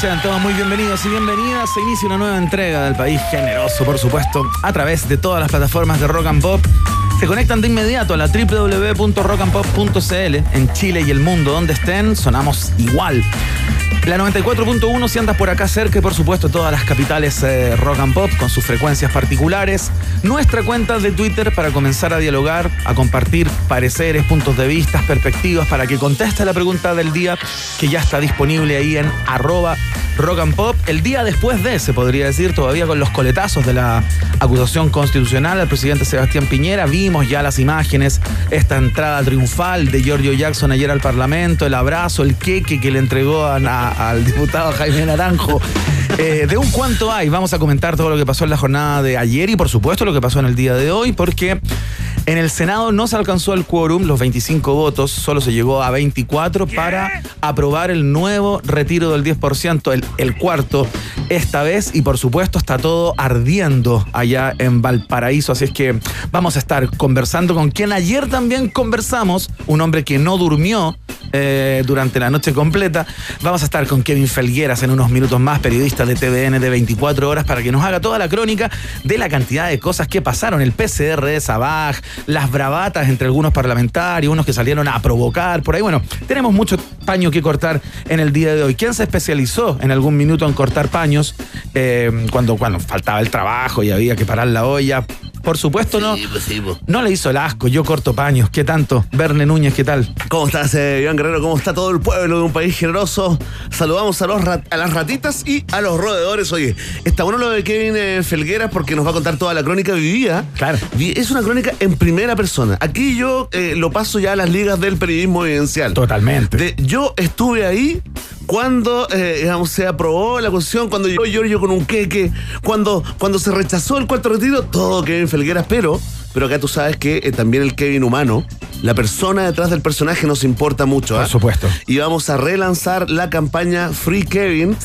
Sean todos muy bienvenidos y bienvenidas. Se inicia una nueva entrega del país generoso, por supuesto, a través de todas las plataformas de Rock and Pop. Se conectan de inmediato a la www.rockandpop.cl en Chile y el mundo donde estén. Sonamos igual. La 94.1 si andas por acá cerca y por supuesto todas las capitales eh, rock and pop con sus frecuencias particulares. Nuestra cuenta de Twitter para comenzar a dialogar, a compartir pareceres, puntos de vista, perspectivas para que conteste la pregunta del día que ya está disponible ahí en arroba rock and pop. El día después de, se podría decir, todavía con los coletazos de la acusación constitucional al presidente Sebastián Piñera. Vimos ya las imágenes, esta entrada triunfal de Giorgio Jackson ayer al Parlamento, el abrazo, el queque que le entregó al diputado Jaime Naranjo. Eh, de un cuánto hay, vamos a comentar todo lo que pasó en la jornada de ayer y por supuesto lo que pasó en el día de hoy, porque en el Senado no se alcanzó el quórum, los 25 votos, solo se llegó a 24 para aprobar el nuevo retiro del 10%, el, el cuarto esta vez y por supuesto está todo ardiendo allá en Valparaíso, así es que vamos a estar conversando con quien ayer también conversamos, un hombre que no durmió eh, durante la noche completa. Vamos a estar con Kevin Felgueras en unos minutos más, periodista de TVN de 24 horas, para que nos haga toda la crónica de la cantidad de cosas que pasaron. El PCR de Sabaj, las bravatas entre algunos parlamentarios, unos que salieron a provocar, por ahí. Bueno, tenemos mucho paño que cortar en el día de hoy. ¿Quién se especializó en algún minuto en cortar paños eh, cuando, cuando faltaba el trabajo y había que parar la olla? Por supuesto, no. pues sí, pues. No le hizo el asco, yo corto paños. ¿Qué tanto? Verne Núñez, ¿qué tal? ¿Cómo estás, eh, Iván Guerrero? ¿Cómo está todo el pueblo de un país generoso? Saludamos a, los a las ratitas y a los roedores. Oye, está bueno lo de Kevin eh, Felgueras porque nos va a contar toda la crónica vivía. Claro. Es una crónica en primera persona. Aquí yo eh, lo paso ya a las ligas del periodismo evidencial. Totalmente. De- yo estuve ahí cuando eh, digamos, se aprobó la constitución, cuando llegó Giorgio con un queque, cuando, cuando se rechazó el cuarto retiro, todo Kevin Felgueras, pero, pero acá tú sabes que eh, también el Kevin humano, la persona detrás del personaje nos importa mucho. ¿ah? Por supuesto. Y vamos a relanzar la campaña Free Kevin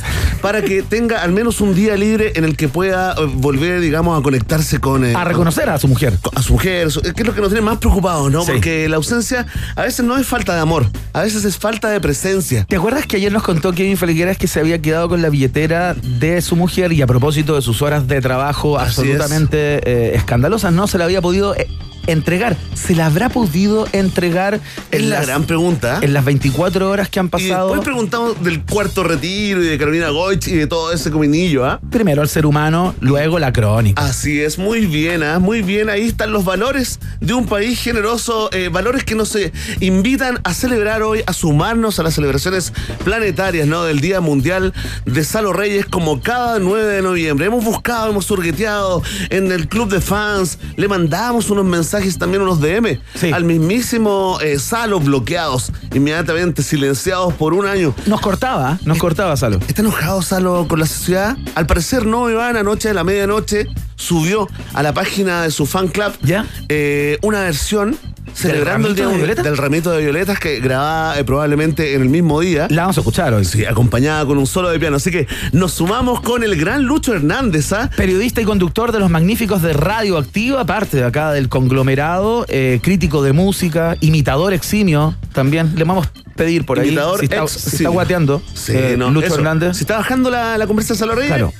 para que tenga al menos un día libre en el que pueda eh, volver, digamos, a conectarse con... eh, A reconocer a su mujer. a su mujer, su- que es lo que nos tiene más preocupados, ¿no? Sí. Porque la ausencia a veces no es falta de amor, a veces es falta de presencia. ¿Te acuerdas que ayer nos contó Kevin Felgueras que se había quedado con la billetera de su mujer y a propósito de sus horas de trabajo Así absolutamente eh, escandalosas. No se la había podido eh, entregar? ¿Se la habrá podido entregar Es en la gran pregunta. en las 24 horas que han Y pasado? después preguntamos del cuarto retiro y de Carolina Goich y de todo ese cominillo, ¿ah? Primero el ser humano, luego la crónica. Así es, muy bien, ¿ah? muy bien. Ahí están los valores de un país generoso, eh, valores que nos eh, invitan a celebrar hoy, a sumarnos a las celebraciones planetarias, ¿no? Del Día Mundial de Salo Reyes, como cada 9 de noviembre. Hemos buscado, hemos surgueteado en el club de fans, le mandamos unos mensajes también, unos DM, Sí. al mismísimo eh, Salo, bloqueados, inmediatamente silenciados por un año. Nos cortaba, nos cortaba, Salo. ¿Está enojado Salo con la sociedad? Al parecer no, Iván, anoche a la medianoche subió a la página de su fan club ¿Ya? eh, una versión celebrando el día de violetas? del ramito de violetas que grababa eh, probablemente en el mismo día. La vamos a escuchar hoy. Sí, acompañada con un solo de piano. Así que nos sumamos con el gran Lucho Hernández, ¿ah? Periodista y conductor de los magníficos de Radio Activa, parte de acá del conglomerado, eh, crítico de música, imitador eximio también. Le vamos a pedir por ahí Imitador si está, ex- si está sí. guateando. Sí, eh, no, Lucho eso. Hernández. Si está bajando la, la conversa de Salo Reyes, Claro.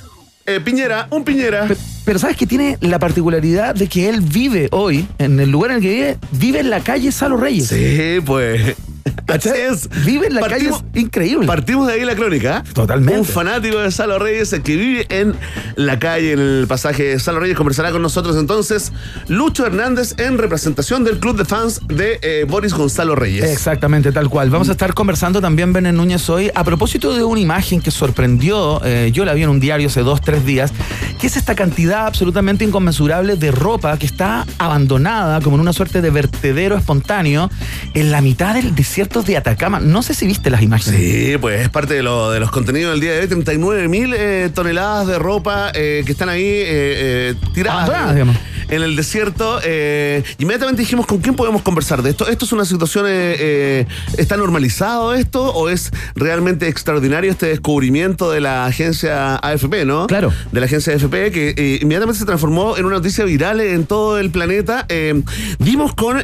Eh, Piñera, un Piñera. Pe- Pero sabes que tiene la particularidad de que él vive hoy, en el lugar en el que vive, vive en la calle Salo Reyes. Sí, pues. Así es. Vive en la Partimos- calle, es increíble. Partimos de ahí la crónica. ¿eh? Totalmente. Un fanático de Salo Reyes el que vive en la calle, en el pasaje de Salo Reyes, conversará con nosotros entonces Lucho Hernández en representación del club de fans de eh, Boris Gonzalo Reyes. Exactamente, tal cual. Vamos a estar conversando también, Benet Núñez, hoy a propósito de una imagen que sorprendió, eh, yo la vi en un diario hace dos, tres días, que es esta cantidad absolutamente inconmensurable de ropa que está abandonada como en una suerte de vertedero espontáneo en la mitad del desierto de Atacama. No sé si viste las imágenes. Sí, pues es parte de, lo- de los contenidos del día de hoy. 39 mil eh, toneladas de ropa eh, que están ahí eh, tiradas Abandonadas, en- digamos. en el desierto. eh, inmediatamente dijimos, ¿con quién podemos conversar de esto? ¿Esto es una situación, eh, eh, está normalizado esto o es realmente extraordinario este descubrimiento de la agencia AFP, ¿no? Claro. De la agencia AFP que inmediatamente se transformó en una noticia viral en todo el planeta. Dimos con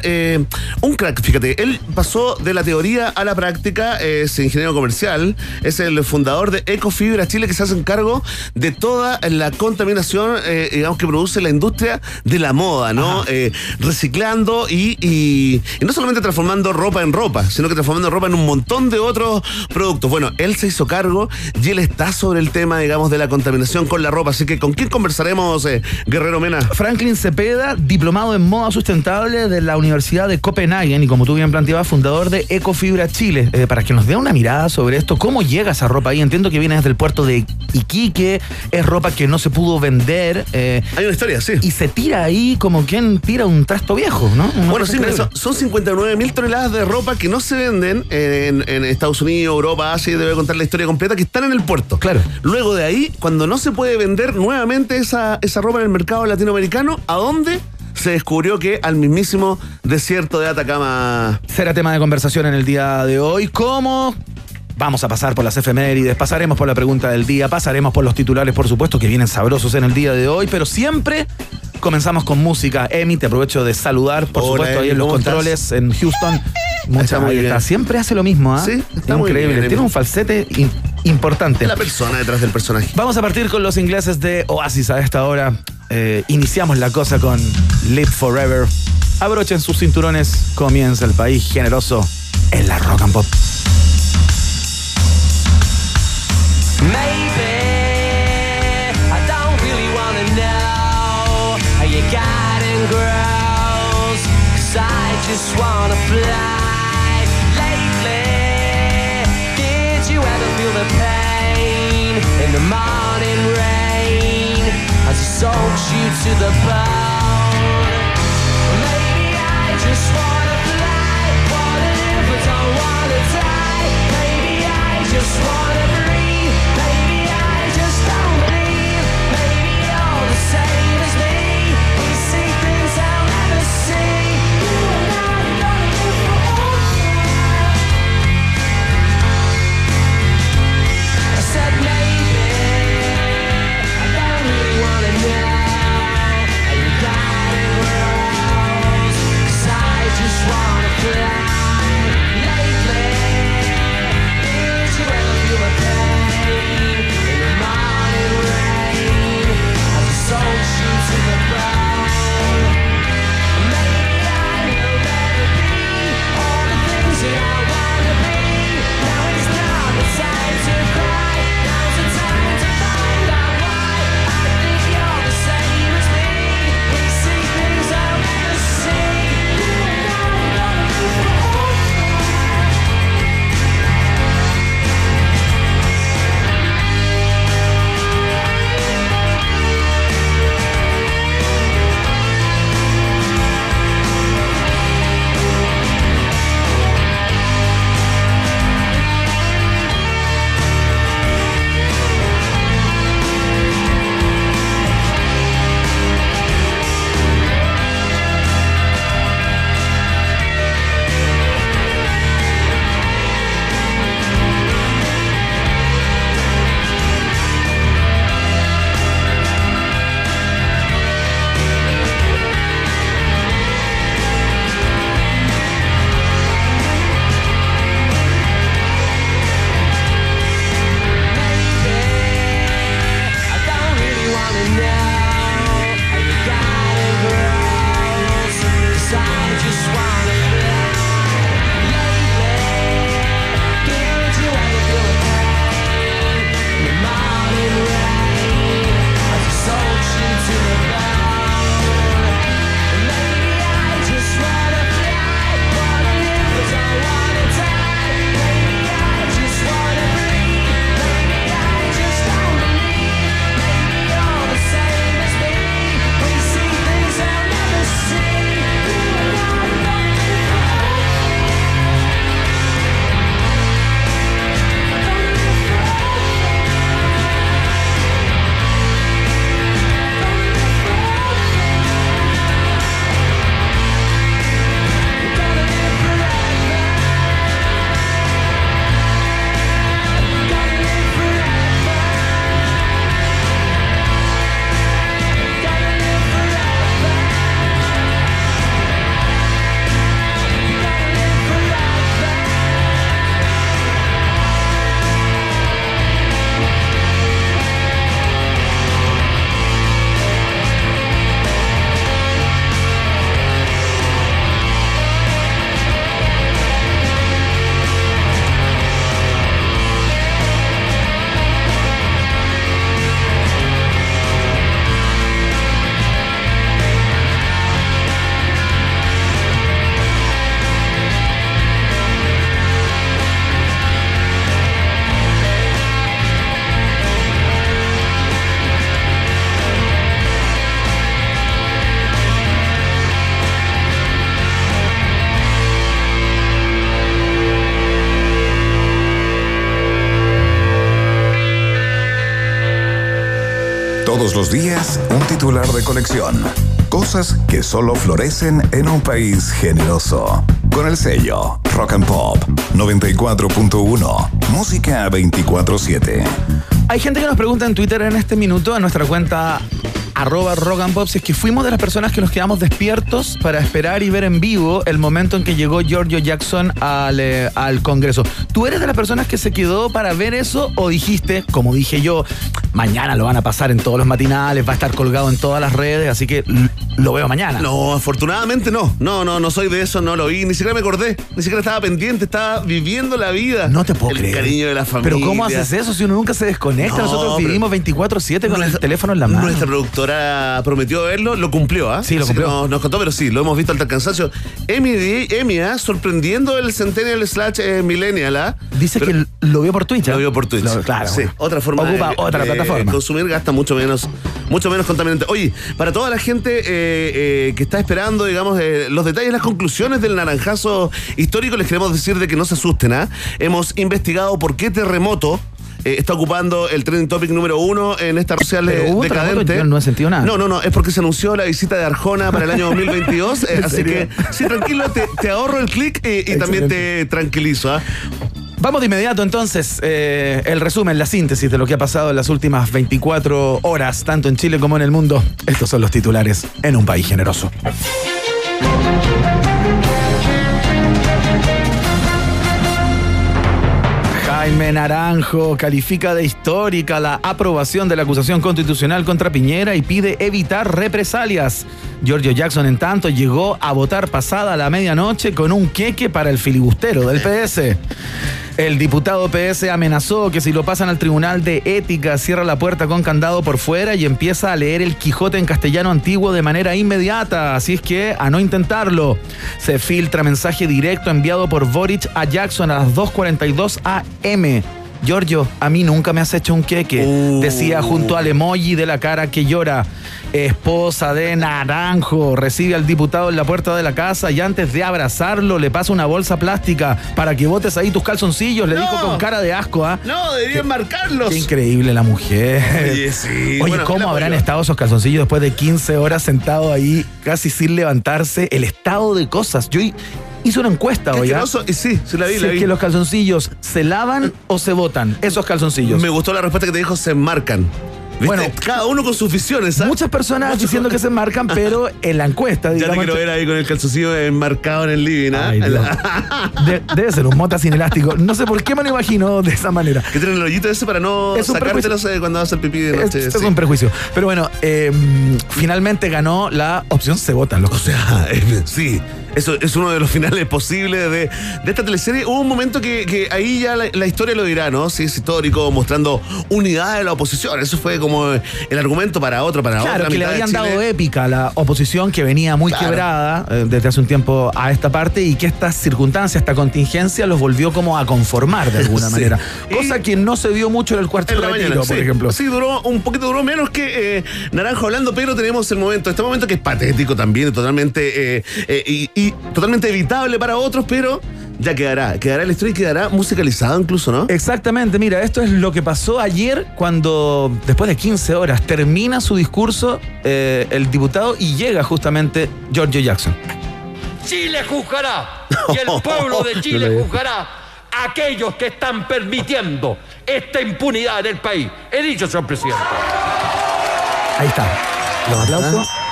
un crack, fíjate, él pasó de la teoría a la práctica, es ingeniero comercial, es el fundador de Ecofibra Chile que se hace cargo de toda la contaminación, eh, digamos, que produce la industria de la moda, ¿no? Eh, reciclando y, y- y no solamente transformando ropa en ropa, sino que transformando ropa en un montón de otros productos. Bueno, él se hizo cargo y él está sobre el tema, digamos, de la contaminación con la ropa. Así que, ¿con quién conversaremos, eh, Guerrero Mena? Franklin Cepeda, diplomado en moda sustentable de la Universidad de Copenhague y como tú bien planteabas, fundador de Ecofibra Chile. Eh, para que nos dé una mirada sobre esto, ¿cómo llega esa ropa ahí? Entiendo que viene desde el puerto de Iquique, es ropa que no se pudo vender eh, Hay una historia, sí. y se tira ahí como quien tira un trasto viejo, ¿no? Una Bueno, sí, son, son 59 mil toneladas de ropa que no se venden en, en Estados Unidos, Europa, Asia, debe contar la historia completa, que están en el puerto. Claro. Luego de ahí, cuando no se puede vender nuevamente esa, esa ropa en el mercado latinoamericano, ¿a dónde? Se descubrió que al mismísimo desierto de Atacama. será tema de conversación en el día de hoy. ¿Cómo? Vamos a pasar por las efemérides, pasaremos por la pregunta del día, pasaremos por los titulares, por supuesto, que vienen sabrosos en el día de hoy, pero siempre comenzamos con música. Emi, te aprovecho de saludar, por Hola, supuesto, ahí en los ¿cómo controles en Houston. Mucha muy bien. Siempre hace lo mismo, ¿ah? Sí, está muy Increíble. bien. Tiene un falsete importante. La persona detrás del personaje. Vamos a partir con los ingleses de Oasis a esta hora. Eh, iniciamos la cosa con Live Forever. Abrochen sus cinturones. Comienza el país generoso en la rock and pop. Just wanna fly. Lately, did you ever feel the pain in the morning rain as it soaks you to the bone? Maybe I just wanna fly, wanna live but don't wanna die. Maybe I just wanna los días, un titular de colección. Cosas que solo florecen en un país generoso. Con el sello Rock and Pop 94.1. Música 24-7. Hay gente que nos pregunta en Twitter en este minuto, en nuestra cuenta arroba rock and pop, si es que fuimos de las personas que nos quedamos despiertos para esperar y ver en vivo el momento en que llegó Giorgio Jackson al, eh, al Congreso. ¿Tú eres de las personas que se quedó para ver eso o dijiste, como dije yo, mañana lo van a pasar en todos los matinales, va a estar colgado en todas las redes, así que lo veo mañana? No, afortunadamente no. No, no, no soy de eso, no lo vi. Ni siquiera me acordé. Ni siquiera estaba pendiente, estaba viviendo la vida. No te puedo el creer. cariño de la familia. Pero ¿cómo haces eso si uno nunca se desconecta? No, Nosotros vivimos 24/7 con el teléfono en la mano. Nuestra productora prometió verlo, lo cumplió, ¿ah? Sí, lo cumplió. Nos, nos contó, pero sí, lo hemos visto hasta el cansancio. Emi, Emi, ¿ah? sorprendiendo el Centennial slash eh, Millennial, ¿ah? Dice Pero- que lo vio por Twitch. ¿eh? Lo vio por Twitch. Lo- claro. Sí, bueno. otra forma Ocupa de, otra de plataforma. consumir gasta mucho menos, mucho menos contaminante. Oye, para toda la gente eh, eh, que está esperando, digamos, eh, los detalles, las conclusiones del naranjazo histórico, les queremos decir de que no se asusten, ¿ah? Hemos investigado por qué terremoto. está ocupando el trending topic número uno en esta social decadente. no he sentido nada. No, no, no, es porque se anunció la visita de Arjona para el año 2022. eh, ¿En así serio? que, sí, tranquilo, te, te ahorro el clic y, y también te tranquilizo. ¿ah? Vamos de inmediato entonces, eh, el resumen, la síntesis de lo que ha pasado en las últimas 24 horas, tanto en Chile como en el mundo. Estos son los titulares en un país generoso. Jaime Naranjo califica de histórica la aprobación de la acusación constitucional contra Piñera y pide evitar represalias. Giorgio Jackson, en tanto, llegó a votar pasada la medianoche con un queque para el filibustero del PS. El diputado PS amenazó que si lo pasan al Tribunal de Ética cierra la puerta con candado por fuera y empieza a leer el Quijote en castellano antiguo de manera inmediata. Así es que a no intentarlo. Se filtra mensaje directo enviado por Boric a Jackson a las 2.42 am. Giorgio, a mí nunca me has hecho un queque. Uh. Decía junto al emoji de la cara que llora. Esposa de Naranjo recibe al diputado en la puerta de la casa y antes de abrazarlo le pasa una bolsa plástica para que botes ahí tus calzoncillos. Le No. dijo con cara de asco, ¿ah? No, deberían marcarlos. Qué increíble la mujer. Oye, sí. Oye, Bueno, ¿cómo habrán estado esos calzoncillos después de 15 horas sentados ahí, casi sin levantarse? El estado de cosas. Yo hi- hice una encuesta hoy. sí, sí la vi, Si la es vi. que los calzoncillos se lavan o se botan, esos calzoncillos. Me gustó la respuesta que te dijo, se enmarcan. ¿Viste? Bueno. cada uno con sus visiones. ¿ah? Muchas personas diciendo que se marcan, pero en la encuesta, Ya te digamos. quiero ver ahí con el calzoncillo enmarcado en el living. De- debe ser un mota sin elástico. No sé por qué me lo imagino de esa manera. que tiene el hoyito ese para no Es sacártelos eh, cuando vas al pipí de Es, noche. es sí. un prejuicio. Pero bueno, eh, finalmente ganó la opción se votan, O sea, eh, sí, eso es uno de los finales posibles de, de esta teleserie. Hubo un momento que, que ahí ya la, la historia lo dirá, ¿no? Sí, es histórico, mostrando unidad de la oposición. Eso fue como el argumento para otro, para Claro, otra que le de habían dado épica a la oposición que venía muy Claro. quebrada eh, desde hace un tiempo a esta parte y que esta circunstancia, esta contingencia los volvió como a conformar de alguna Sí. manera. Y- Cosa que no se dio mucho en el cuarto la retiro, mañana, por sí. ejemplo. Sí, duró un poquito duró menos que eh, Naranjo hablando, pero tenemos el momento, este momento que es patético también, totalmente eh, eh, y, y totalmente evitable para otros, pero ya quedará, quedará la historia y quedará musicalizado incluso, ¿no? Exactamente, mira, esto es lo que pasó ayer cuando, después de 15 horas, termina su discurso eh, el diputado y llega justamente Giorgio Jackson. Chile juzgará y el pueblo de Chile juzgará a aquellos que están permitiendo esta impunidad en el país. He dicho, señor presidente. Ahí está. Los aplausos.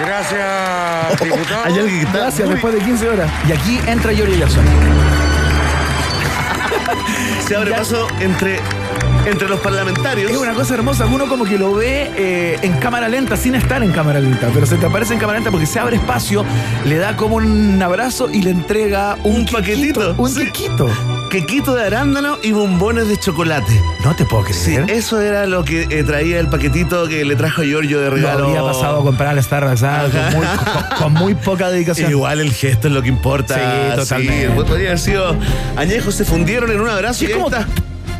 Gracias, diputado. Hay alguien que está Gracias, muy- después de 15 horas. Y aquí entra Giorgio Jackson. se abre paso entre, entre los parlamentarios. Es una cosa hermosa, uno como que lo ve eh, en cámara lenta, sin estar en cámara lenta, pero se te aparece en cámara lenta porque se abre espacio, le da como un abrazo y le entrega un, paquetito, Un sí. quequito. Quequito de arándano y bombones de chocolate. No te puedo Sí, creer. eso era lo que eh, traía el paquetito que le trajo Giorgio de Lo regalo. habría pasado a comprar al Starbucks ah, con, muy, con- con muy poca dedicación. Igual el gesto es lo que importa. Sí, totalmente. Sí, podría haber sido añejos, se fundieron en un abrazo Sí, y es como está.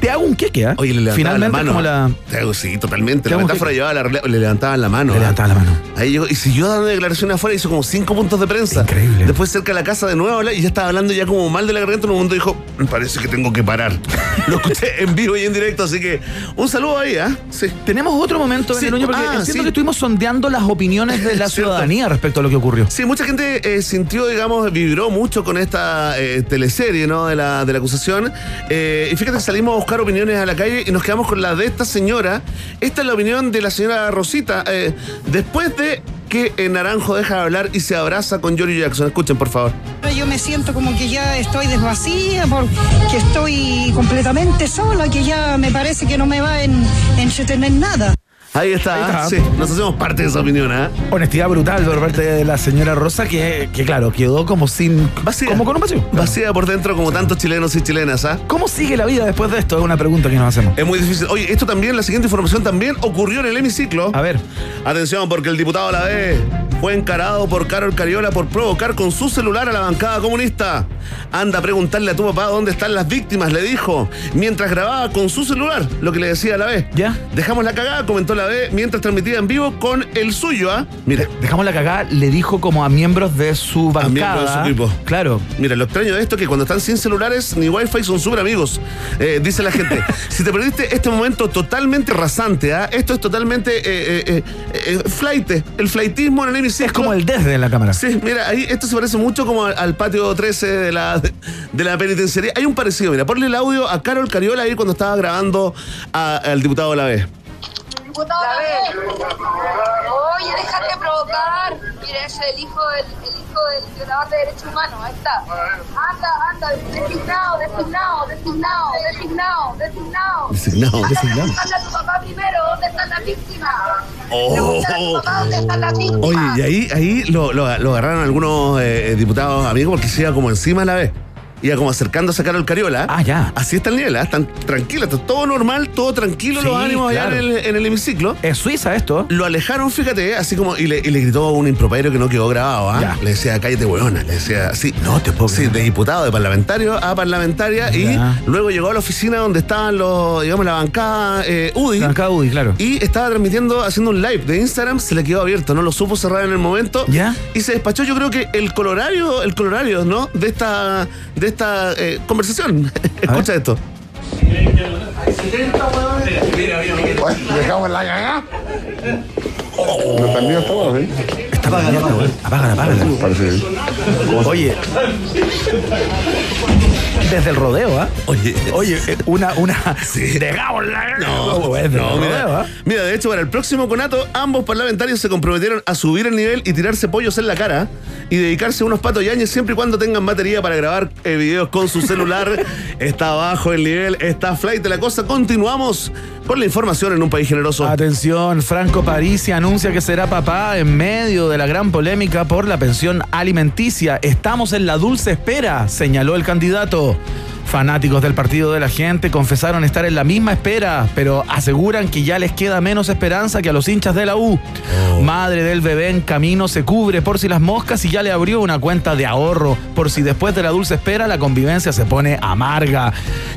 Te hago un queque, ¿ah? Oye, le levantaban Finalmente la es mano. como la. Te hago- Sí, totalmente. La Te hago un metáfora llevaba la le levantaban la mano. Le levantaba la mano. Ahí llegó, y siguió dando declaraciones afuera, hizo como cinco puntos de prensa. Increíble. Después cerca de la casa de nuevo habla, y ya estaba hablando ya como mal de la garganta. En un momento dijo, me parece que tengo que parar. Lo escuché en vivo y en directo, así que un saludo ahí, ¿ah? Sí. Tenemos otro momento, Sí, Beneluño, porque ah, entiendo sí. que estuvimos sondeando las opiniones de la Cierto. ciudadanía respecto a lo que ocurrió. Sí, mucha gente eh, sintió, digamos, vibró mucho con esta eh, teleserie, ¿no? De la, de la acusación. Eh, y fíjate que salimos buscar opiniones a la calle y nos quedamos con la de esta señora. Esta es la opinión de la señora Rosita. eh, después de que eh, Naranjo deja de hablar y se abraza con Jory Jackson. Escuchen, por favor. Yo me siento como que ya estoy desvacía, porque estoy completamente sola, que ya me parece que no me va a en- entretener nada. Ahí está. Ahí está. Sí, nos hacemos parte de esa opinión, ¿ah? Honestidad brutal por parte de la señora Rosa, que, que claro, quedó como sin. Vacía. Como con un vacío. Vacía por dentro como tantos chilenos y chilenas, ¿ah? ¿Cómo sigue la vida después de esto? Es una pregunta que nos hacemos. Es muy difícil. Oye, esto también, la siguiente información también ocurrió en el hemiciclo. A ver. Atención, porque el diputado La B fue encarado por Carol Cariola por provocar con su celular a la bancada comunista. Anda a preguntarle a tu papá dónde están las víctimas, le dijo, mientras grababa con su celular lo que le decía a La B. ¿Ya? Dejamos la cagada, comentó La B, mientras transmitía en vivo con el suyo, ¿ah? Mira. Dejamos la cagada, le dijo como a miembros de su bancada. miembros de su equipo. Claro. Mira, lo extraño de esto es que cuando están sin celulares ni wifi son súper amigos. Eh, dice la gente. si te perdiste este momento totalmente rasante, ¿ah? esto es totalmente eh, eh, eh, flight, el flightismo en el hemiciclo. Es como el desde en la cámara. Sí, mira, ahí esto se parece mucho como al, patio 13 de la, de, la penitenciaría. Hay un parecido, mira, ponle el audio a Carol Cariola ahí cuando estaba grabando a- al diputado de la B. Oye, déjate provocar. Mira, ese es el hijo del, el hijo del violador de derechos humanos. Ahí está. Anda, anda, designado, designado, designado, designado, designado. Designado, Anda, designado. Preguntarle a tu papá primero, ¿dónde están las víctimas? Oh. Pregúntale a tu papá dónde están las víctimas. Oye, y ahí, ahí lo, lo- lo agarraron algunos eh, diputados amigos porque se iba como encima a la vez. Iba como acercándose a Carol Cariola. Ah, ya. Así está el nivel, ¿ah? Están tranquilos, está todo normal, todo tranquilo, Sí, los ánimos claro. allá en el, en el hemiciclo. Es Suiza esto. Lo alejaron, fíjate, así como, y le, y le gritó un improperio que no quedó grabado, ¿ah? Le decía, cállate, huevona, le decía, sí. No te puedo Sí, creer. de diputado, de parlamentario a parlamentaria, y luego llegó a la oficina donde estaban los, digamos, la bancada eh, UDI. La bancada UDI, claro. Y estaba transmitiendo, haciendo un live de Instagram, se le quedó abierto, no lo supo cerrar en el momento. ¿Ya? Y se despachó, yo creo que el colorario, el colorario, ¿no? De esta, de esta eh, conversación. Escucha esto. Dejamos la cagada. ¿No estamos, sí? Está. Apágala, apágala. Parece. Oye. Desde el rodeo, ¿ah? Oye, Oye, eh, una, una. Sí. Dejamos la. No, desde no, el rodeo, mira, ¿ah? mira, de hecho, para el próximo conato, ambos parlamentarios se comprometieron a subir el nivel y tirarse pollos en la cara y dedicarse a unos patos yañes siempre y cuando tengan batería para grabar eh, videos con su celular. está bajo el nivel, está flight de la cosa. Continuamos con la información en un país generoso. Atención, Franco Parisi anuncia que será papá en medio de la gran polémica por la pensión alimenticia. Estamos en la dulce espera, señaló el candidato. Fanáticos del Partido de la Gente confesaron estar en la misma espera, pero aseguran que ya les queda menos esperanza que a los hinchas de la U. Madre del bebé en camino se cubre por si las moscas y ya le abrió una cuenta de ahorro por si después de la dulce espera la convivencia se pone amarga.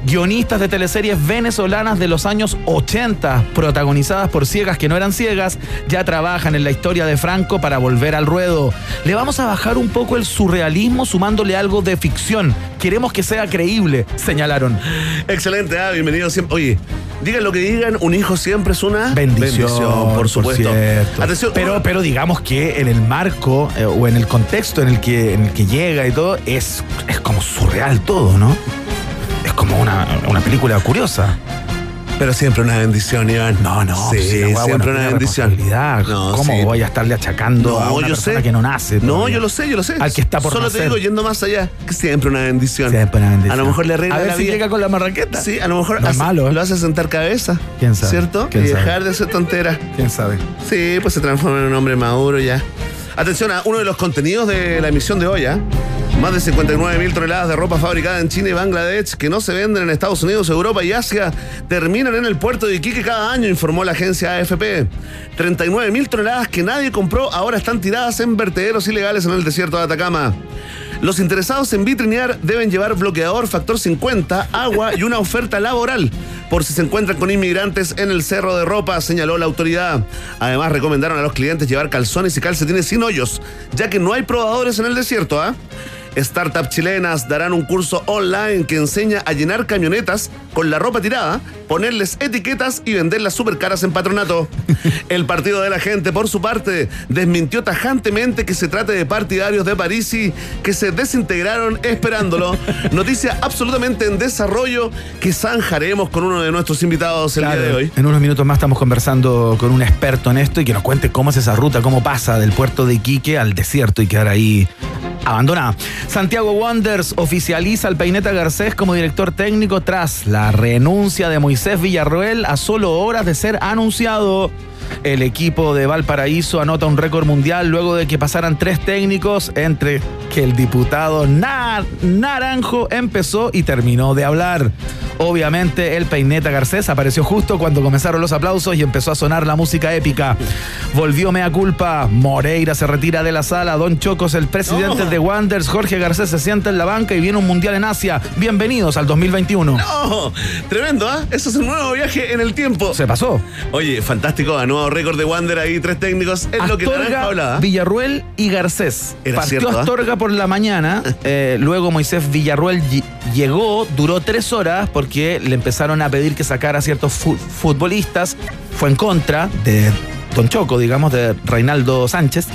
Guionistas de teleseries venezolanas de los años 80, protagonizadas por ciegas que no eran ciegas, ya trabajan en la historia de Franco para volver al ruedo. Le vamos a bajar un poco el surrealismo sumándole algo de ficción. Queremos que sea creíble, señalaron. Excelente, ah, bienvenido siempre. Oye, digan lo que digan, un hijo siempre es una Bendición, por supuesto. Atención, pero, pero digamos que en el marco eh, o en el contexto en el que, en el que llega y todo, es, es como surreal todo, ¿no? Es como una, una película curiosa. Pero siempre una bendición, Iván. No, no, sí, si weá, siempre bueno, una bendición. No, ¿Cómo sí. voy a estarle achacando a No, una yo persona sé. que no nace? No, todavía? yo lo sé, yo lo sé. Al que está por Solo nacer. te digo, yendo más allá, que siempre una bendición. Siempre una bendición. A lo mejor le arregla A ver la si vida. llega con la marraqueta. Sí, a lo mejor No es hace- malo, ¿eh? lo hace sentar cabeza. ¿Quién sabe? ¿Cierto? ¿Quién y sabe? dejar de hacer tonteras. ¿Quién sabe? Sí, pues se transforma en un hombre maduro ya. Atención a uno de los contenidos de la emisión de hoy, ¿ah? Más de 59 mil toneladas de ropa fabricada en China y Bangladesh que no se venden en Estados Unidos, Europa y Asia terminan en el puerto de Iquique cada año, informó la agencia AFP. 39 mil toneladas que nadie compró ahora están tiradas en vertederos ilegales en el desierto de Atacama. Los interesados en vitrinear deben llevar bloqueador factor 50, agua y una oferta laboral por si se encuentran con inmigrantes en el cerro de ropa, señaló la autoridad. Además, recomendaron a los clientes llevar calzones y calcetines sin hoyos, ya que no hay probadores en el desierto, ¿ah? Startups chilenas darán un curso online que enseña a llenar camionetas con la ropa tirada, ponerles etiquetas y venderlas súper caras en patronato. El Partido de la Gente, por su parte, desmintió tajantemente que se trate de partidarios de Parisi que se desintegraron esperándolo. Noticia absolutamente en desarrollo que zanjaremos con uno de nuestros invitados el día de hoy. En unos minutos más estamos conversando con un experto en esto y que nos cuente cómo es esa ruta, cómo pasa del puerto de Iquique al desierto y quedar ahí abandonada. Santiago Wanderers oficializa al Peineta Garcés como director técnico tras la renuncia de Moisés Villarroel a solo horas de ser anunciado. El equipo de Valparaíso anota un récord mundial luego de que pasaran tres técnicos entre que el diputado Nar- Naranjo empezó y terminó de hablar. Obviamente el Peineta Garcés apareció justo cuando comenzaron los aplausos y empezó a sonar la música épica. Volvió mea culpa, Moreira se retira de la sala, Don Chocos, el presidente No. de Wanderers, Jorge Garcés se sienta en la banca y viene un mundial en Asia. Bienvenidos al 2021. ¡Oh! Tremendo, ¿ah? Eso es un nuevo viaje en el tiempo. Se pasó. Oye, fantástico, a nuevo récord de Wander ahí, tres técnicos. Es lo que Naranjo Astorga, hablaba. Villarruel y Garcés. Era Partió cierto, ¿ah? Astorga por la mañana, eh, luego Moisés Villarruel ll- llegó, duró tres horas porque le empezaron a pedir que sacara a ciertos fu- futbolistas. Fue en contra de Don Choco, digamos, de Reinaldo Sánchez.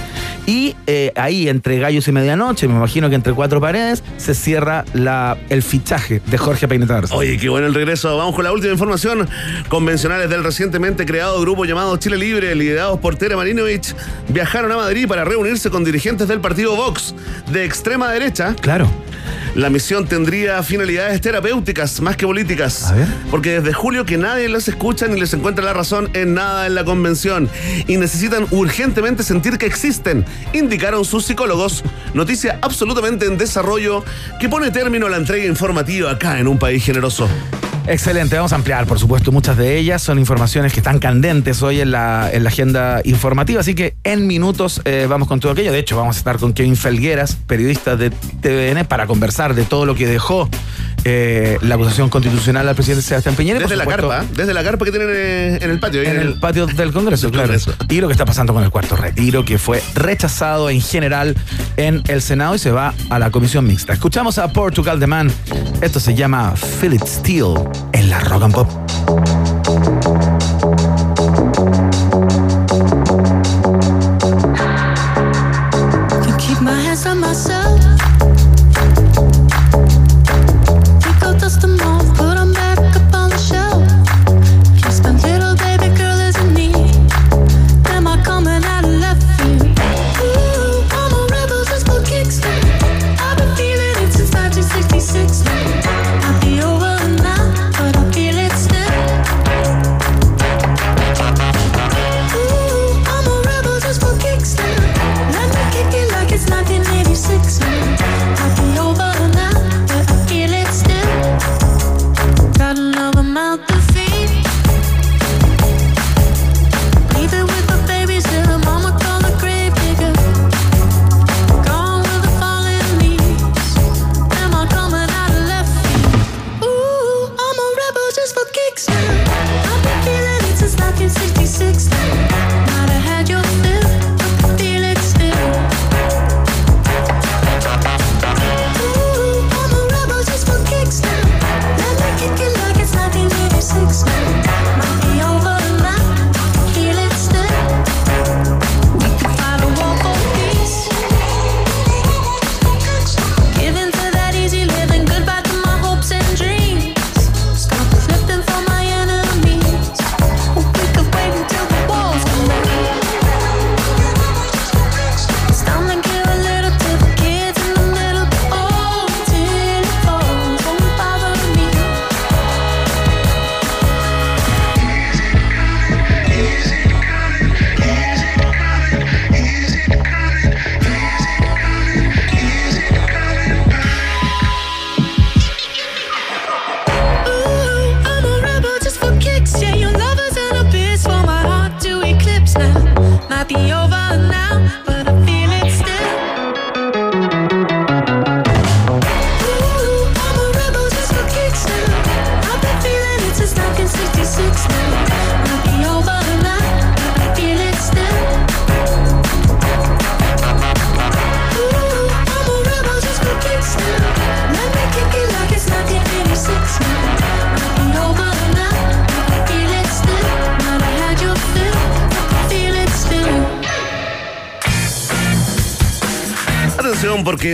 Y eh, ahí, entre gallos y medianoche, me imagino que entre cuatro paredes, se cierra la, el fichaje de Jorge Peineta Garcés. Oye, qué bueno el regreso. Vamos con la última información. Convencionales del recientemente creado grupo llamado Chile Libre, liderados por Tere Marinovich, viajaron a Madrid para reunirse con dirigentes del partido Vox de extrema derecha. Claro. La misión tendría finalidades terapéuticas más que políticas. A ver. Porque desde julio que nadie les escucha ni les encuentra la razón en nada en la convención. Y necesitan urgentemente sentir que existen, indicaron sus psicólogos. Noticia absolutamente en desarrollo que pone término a la entrega informativa acá en un país generoso. Excelente, vamos a ampliar, por supuesto, muchas de ellas. Son informaciones que están candentes hoy en la, en la agenda informativa, así que en minutos eh, vamos con todo aquello. De hecho, vamos a estar con Kevin Felgueras, periodista de TVN, para conversar de todo lo que dejó eh, la acusación constitucional al presidente Sebastián Piñera. Desde la carpa, desde la carpa que tienen eh, en el patio. En el patio del Congreso, del claro. Y lo que está pasando con el cuarto retiro, que fue rechazado en general en el Senado y se va a la comisión mixta. Escuchamos a Portugal The Man. Esto se llama Feel It Steel en la Rock and Pop.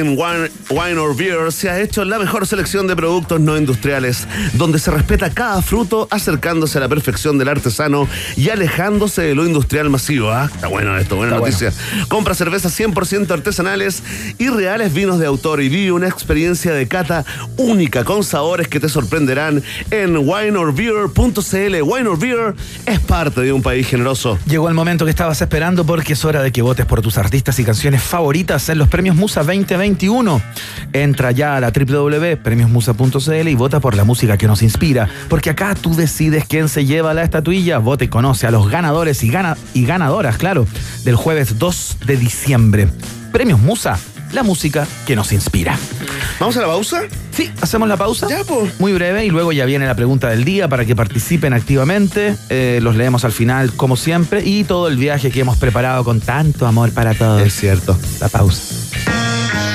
En Wine, Wine or Beer se ha hecho la mejor selección de productos no industriales, donde se respeta cada fruto acercándose a la perfección del artesano y alejándose de lo industrial masivo. ¿ah? Está bueno esto, buena Está noticia. Compra cervezas 100% artesanales y reales vinos de autor y vive una experiencia de cata única con sabores que te sorprenderán en wineorbeer.cl. Wine or Beer es parte de un país generoso. Llegó el momento que estabas esperando porque es hora de que votes por tus artistas y canciones favoritas en los premios Musa 2021. Entra ya a la www.premiosmusa.cl y vota por la música que nos inspira, porque acá tú decides quién se lleva la estatuilla. Vota y conoce a los ganadores y, gana y ganadoras, claro, del jueves 2 de diciembre. Premios Musa, la música que nos inspira. ¿Vamos a la pausa? Sí, hacemos la pausa. Ya, po. Muy breve y luego ya viene la pregunta del día para que participen activamente. Eh, los leemos al final, como siempre, y todo el viaje que hemos preparado con tanto amor para todos. Es cierto. La pausa.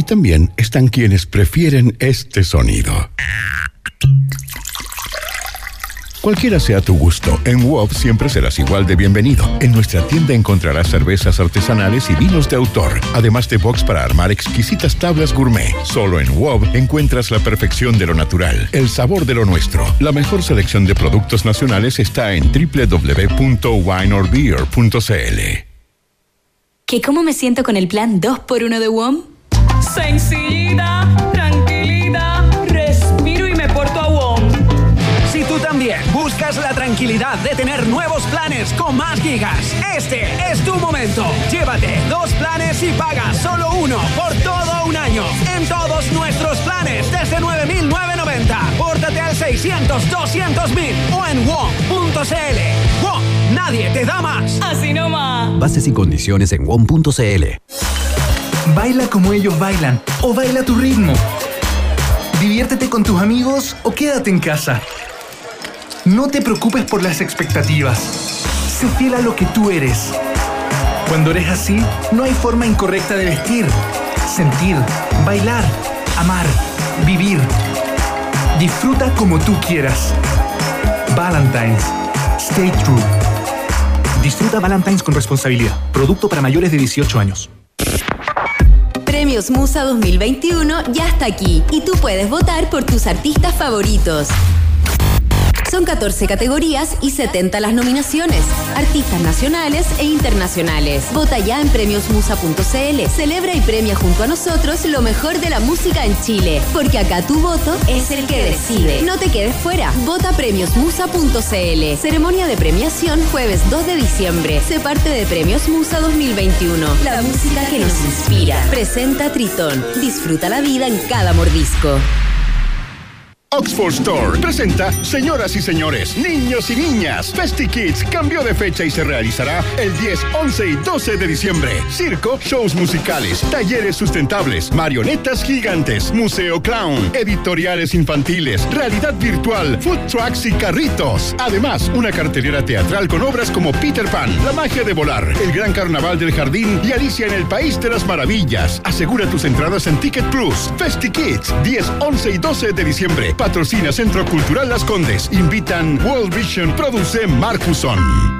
Y también están quienes prefieren este sonido. Cualquiera sea tu gusto, en WOB siempre serás igual de bienvenido. En nuestra tienda encontrarás cervezas artesanales y vinos de autor, además de box para armar exquisitas tablas gourmet. Solo en WOB encuentras la perfección de lo natural, el sabor de lo nuestro. La mejor selección de productos nacionales está en www.wineorbeer.cl. ¿Qué cómo me siento con el plan 2x1 de WOM? Sencillita, tranquilita, respiro y me porto a WOM. Si tú también buscas la tranquilidad de tener nuevos planes con más gigas, este es tu momento. Llévate dos planes y paga solo uno por todo un año en todos nuestros planes desde 9.990. Pórtate al 600 200 o en WOM.cl. WOM, nadie te da más. Así nomás. Bases y condiciones en WOM.cl. Baila como ellos bailan o baila tu ritmo. Diviértete con tus amigos o quédate en casa. No te preocupes por las expectativas. Sé fiel a lo que tú eres. Cuando eres así, no hay forma incorrecta de vestir, sentir, bailar, amar, vivir. Disfruta como tú quieras. Valentine's. Stay true. Disfruta Valentine's con responsabilidad. Producto para mayores de 18 años. Musa 2021 ya está aquí y tú puedes votar por tus artistas favoritos. Son 14 categorías y 70 las nominaciones. Artistas nacionales e internacionales. Vota ya en premiosmusa.cl. Celebra y premia junto a nosotros lo mejor de la música en Chile. Porque acá tu voto es el que decide. No te quedes fuera. Vota premiosmusa.cl. Ceremonia de premiación jueves 2 de diciembre. Se parte de Premios Musa 2021. La música que nos inspira. Presenta Tritón. Disfruta la vida en cada mordisco. Oxford Store presenta Señoras y señores, niños y niñas. Festi Kids cambió de fecha y se realizará el 10, 11 y 12 de diciembre. Circo, shows musicales, talleres sustentables, marionetas gigantes, museo clown, editoriales infantiles, realidad virtual, food trucks y carritos. Además, una cartelera teatral con obras como Peter Pan, La magia de volar, El gran carnaval del jardín y Alicia en el país de las maravillas. Asegura tus entradas en Ticket Plus. Festi Kids, 10, 11 y 12 de diciembre. Patrocina Centro Cultural Las Condes. Invitan World Vision. Produce Marcuson.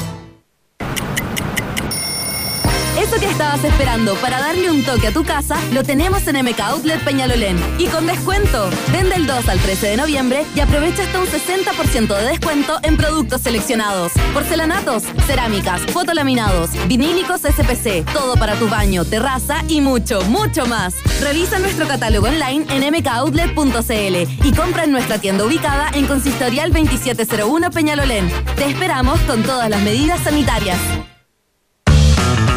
Estabas esperando para darle un toque a tu casa, lo tenemos en MK Outlet Peñalolén. Y con descuento. Vende el 2 al 13 de noviembre y aprovecha hasta un 60% de descuento en productos seleccionados. Porcelanatos, cerámicas, fotolaminados, vinílicos SPC, todo para tu baño, terraza y mucho, mucho más. Revisa nuestro catálogo online en mkoutlet.cl y compra en nuestra tienda ubicada en Consistorial 2701 Peñalolén. Te esperamos con todas las medidas sanitarias.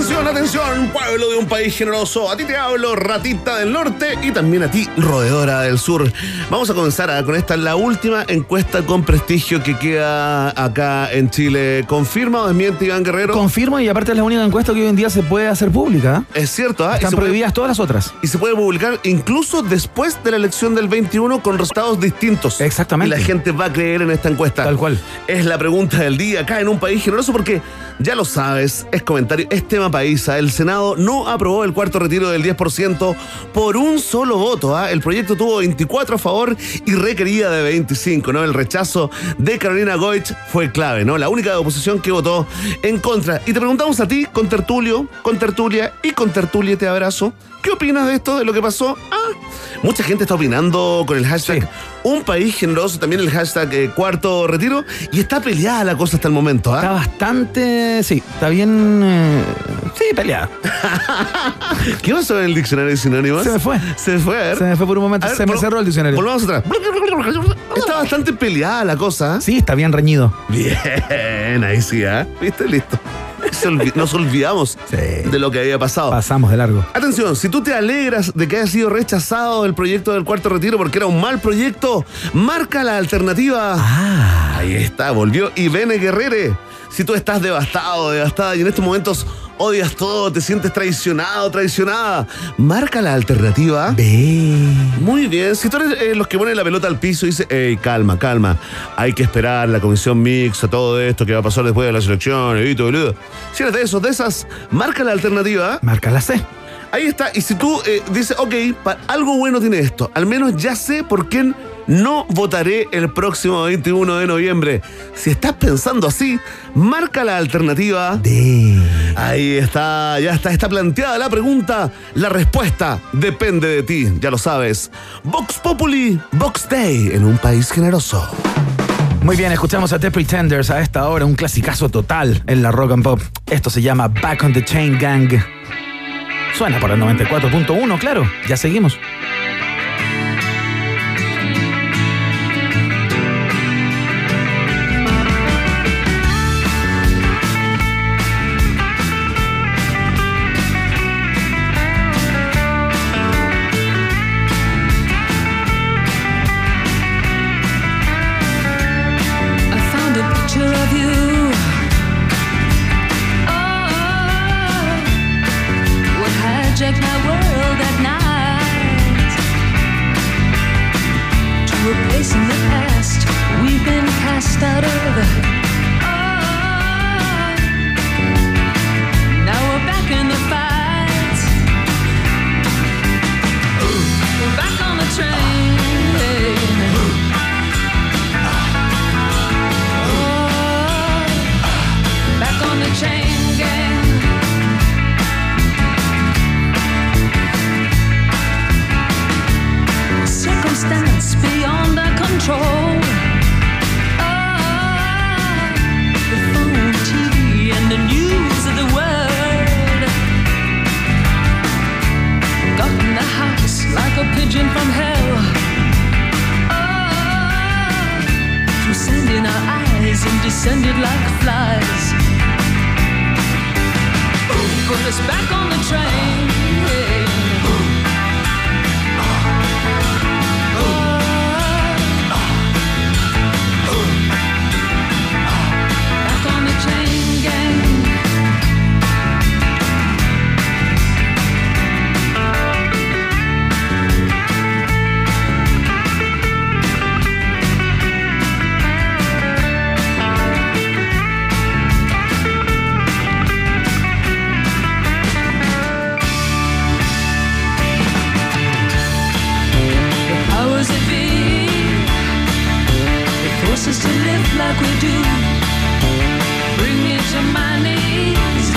Atención, atención, pueblo de un país generoso. A ti te hablo, ratita del norte, y también a ti, roedora del sur. Vamos a comenzar a- con esta, la última encuesta con prestigio que queda acá en Chile. ¿Confirma o desmiente Iván Guerrero? Confirmo y aparte es la única encuesta que hoy en día se puede hacer pública. ¿eh? Es cierto, ¿ah? Están puede- prohibidas todas las otras. Y se puede publicar incluso después de la elección del 21 con resultados distintos. Exactamente. Y la gente va a creer en esta encuesta. Tal cual. Es la pregunta del día acá en un país generoso porque ya lo sabes, es comentario, es tema país. ¿ah? El Senado no aprobó el cuarto retiro del 10% por un solo voto. ¿ah? El proyecto tuvo 24 a favor y requería de 25. ¿no? El rechazo de Carolina Goich fue clave, ¿no? La única oposición que votó en contra. Y te preguntamos a ti, con tertulio, con tertulia y con tertulia te abrazo. ¿Qué opinas de esto, de lo que pasó? Ah, mucha gente está opinando con el hashtag Un País Generoso, también el hashtag eh, Cuarto Retiro, y está peleada la cosa hasta el momento. Está ¿ah? bastante. Sí, está bien. eh, sí, peleada. ¿Qué pasó en el diccionario de sinónimos? Se me fue. Se me fue. Se me fue por un momento. Ver, se me cerró el diccionario. Volvamos atrás. Está bastante peleada la cosa. ¿ah? Sí, está bien reñido. Bien, ahí sí, ¿ah? ¿Viste? Listo. Nos olvidamos de lo que había pasado. Pasamos de largo. Atención, si tú te alegras de que haya sido rechazado el proyecto del cuarto retiro porque era un mal proyecto, marca la alternativa. Ah. Ahí está, volvió Ivene Guerrere. Si tú estás devastado, devastada y en estos momentos odias todo, te sientes traicionado, traicionada, marca la alternativa. Muy bien. Si tú eres eh, los que ponen la pelota al piso y dices, hey, calma, calma, hay que esperar la comisión mixta, todo esto que va a pasar después de las elecciones, y todo, boludo. Si eres de esos, de esas, marca la alternativa. Marca la C. Ahí está. Y si tú eh, dices, ok, algo bueno tiene esto, al menos ya sé por quién no votaré el próximo 21 de noviembre. Si estás pensando así, marca la alternativa. Ahí está, ya está, está planteada la pregunta. La respuesta depende de ti, ya lo sabes. Vox Populi, Vox Day, en un país generoso. Muy bien, escuchamos a The Pretenders a esta hora, un clasicazo total en la rock and pop. Esto se llama Back on the Chain Gang. Suena por el 94.1, claro. Ya seguimos. Like we do. Bring me to my knees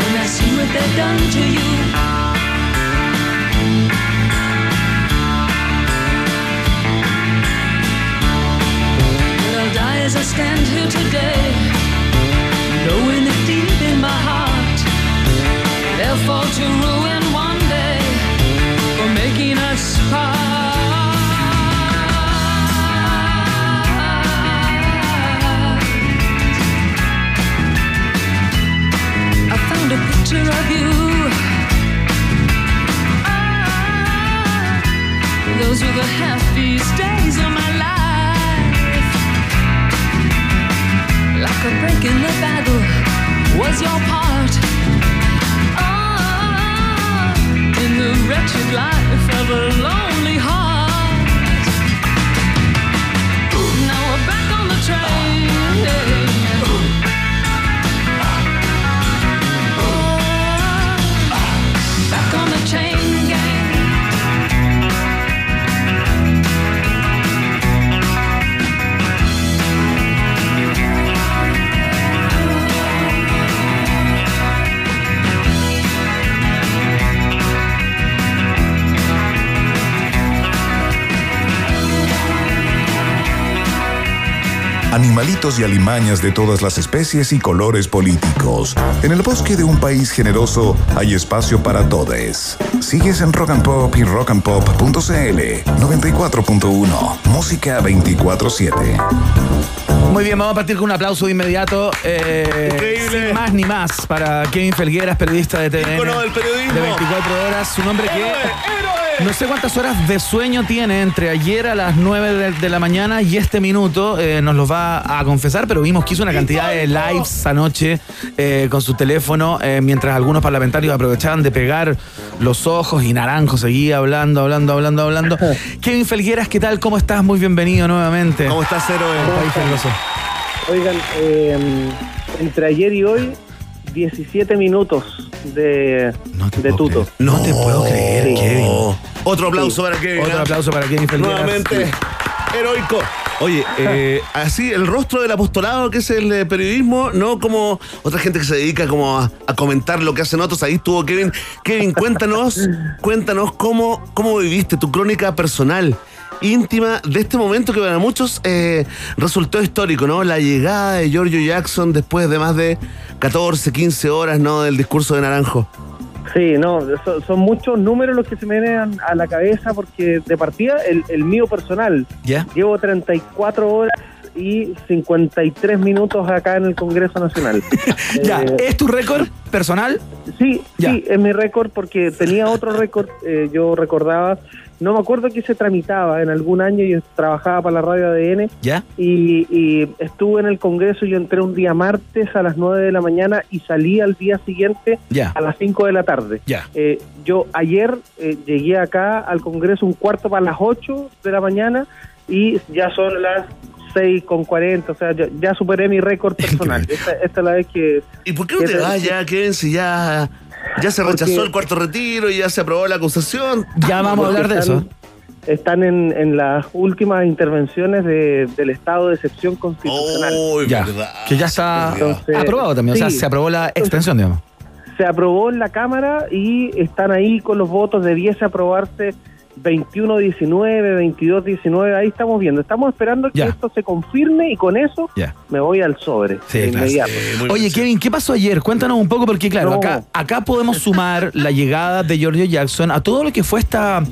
when I see what they've done to you. Y alimañas de todas las especies y colores políticos. En el bosque de un país generoso hay espacio para todes. Sigues en Rock and Pop y rockandpop.cl 94.1. Música 24-7. Muy bien, vamos a partir con un aplauso de inmediato. eh, Increíble. Sin más ni más para Kevin Felgueras, periodista de TVN. Ícono del periodismo. De 24 horas. Su nombre que. No sé cuántas horas de sueño tiene entre ayer a las 9 de, de la mañana y este minuto. eh, nos los va a confesar, pero vimos que hizo una cantidad de lives anoche eh, con su teléfono, eh, mientras algunos parlamentarios aprovechaban de pegar los ojos y Naranjo seguía hablando, hablando, hablando, hablando. Kevin Felgueras, ¿qué tal? ¿Cómo estás? Muy bienvenido nuevamente. ¿Cómo estás, Héroe? País generoso. Oigan, eh, entre ayer y hoy, 17 minutos de, de tuto. No te puedo creer, Kevin. Otro aplauso para Kevin. Otro aplauso para Kevin. Nuevamente, heroico. Oye, eh, así el rostro del apostolado que es el eh, periodismo, no como otra gente que se dedica como a, a comentar lo que hacen otros. Ahí estuvo Kevin. Kevin, cuéntanos, cuéntanos cómo, cómo viviste tu crónica personal, íntima de este momento que para muchos eh, resultó histórico, ¿no? La llegada de Giorgio Jackson después de más de 14, 15 horas, ¿no? Del discurso de Naranjo. Sí, no, son, son muchos números los que se me vienen a la cabeza porque de partida el, el mío personal, ¿Ya? llevo 34 horas y 53 minutos acá en el Congreso Nacional. Ya, Eh, ¿es tu récord personal? Sí, Ya. sí, es mi récord porque tenía otro récord, eh, yo recordaba, no me acuerdo que se tramitaba en algún año, yo trabajaba para la radio ADN ¿Ya? y, y estuve en el Congreso, yo entré un día martes a las 9 de la mañana y salí al día siguiente Ya. a las 5 de la tarde. Ya. Eh, yo ayer eh, llegué acá al Congreso un cuarto para las 8 de la mañana y ya son las 6 con 40, o sea, ya, ya superé mi récord personal. esta, esta es la vez que... ¿Y por qué no te vas ya, si ya, ya se Porque- rechazó el cuarto retiro y ya se aprobó la acusación? Ya vamos a hablar de eso. Están en, en las últimas intervenciones de- del estado de excepción constitucional. Ya, que ya está Entonces, aprobado también, o sea, se aprobó la extensión, digamos. Se aprobó en la Cámara y están ahí con los votos. Debiese aprobarse 21-19, 22-19. Ahí estamos viendo. Estamos esperando que Ya. esto se confirme y con eso Ya. me voy al sobre. Sí, claro. inmediato. Oye, Kevin, ¿qué pasó ayer? Cuéntanos un poco, porque claro, No. acá, acá podemos sumar la llegada de Giorgio Jackson a todo lo que fue esta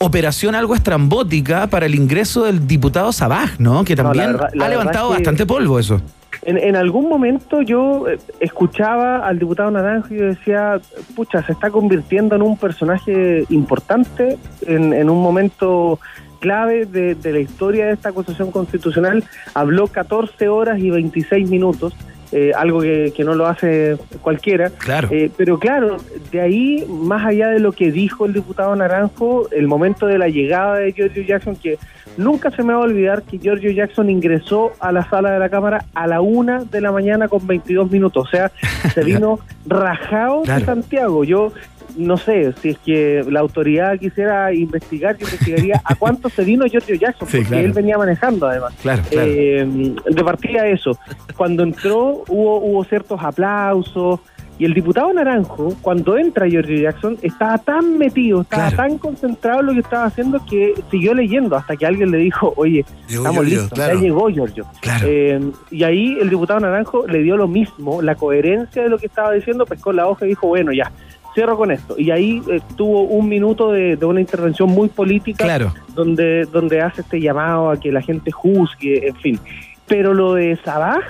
operación algo estrambótica para el ingreso del diputado Sabaj, ¿no? Que No, la también verdad- la ha levantado es que- bastante polvo eso. En, en algún momento yo eh, escuchaba al diputado Naranjo y yo decía, pucha, se está convirtiendo en un personaje importante, en, en un momento clave de, de la historia de esta acusación constitucional. Habló 14 horas y 26 minutos eh, algo que, que no lo hace cualquiera. Claro. Eh, pero claro, de ahí, más allá de lo que dijo el diputado Naranjo, el momento de la llegada de Giorgio Jackson, que nunca se me va a olvidar que Giorgio Jackson ingresó a la sala de la Cámara a la una de la mañana con 22 minutos. O sea, se vino rajado Claro. de Santiago. Yo no sé, si es que la autoridad quisiera investigar, yo investigaría a cuánto se vino Giorgio Jackson, Sí, porque claro. él venía manejando además. Claro, claro. Eh, de partida eso. Cuando entró hubo, hubo ciertos aplausos y el diputado Naranjo, cuando entra Giorgio Jackson, estaba tan metido, estaba tan concentrado en lo que estaba haciendo que siguió leyendo hasta que alguien le dijo, oye, Llegó estamos Giorgio, listos, claro. ya llegó Giorgio. Eh, y ahí el diputado Naranjo le dio lo mismo, la coherencia de lo que estaba diciendo, pescó la hoja y dijo, bueno, ya, cierro con esto. Y ahí eh, tuvo un minuto de, de una intervención muy política Claro. donde, donde hace este llamado a que la gente juzgue, en fin. Pero lo de Sabaj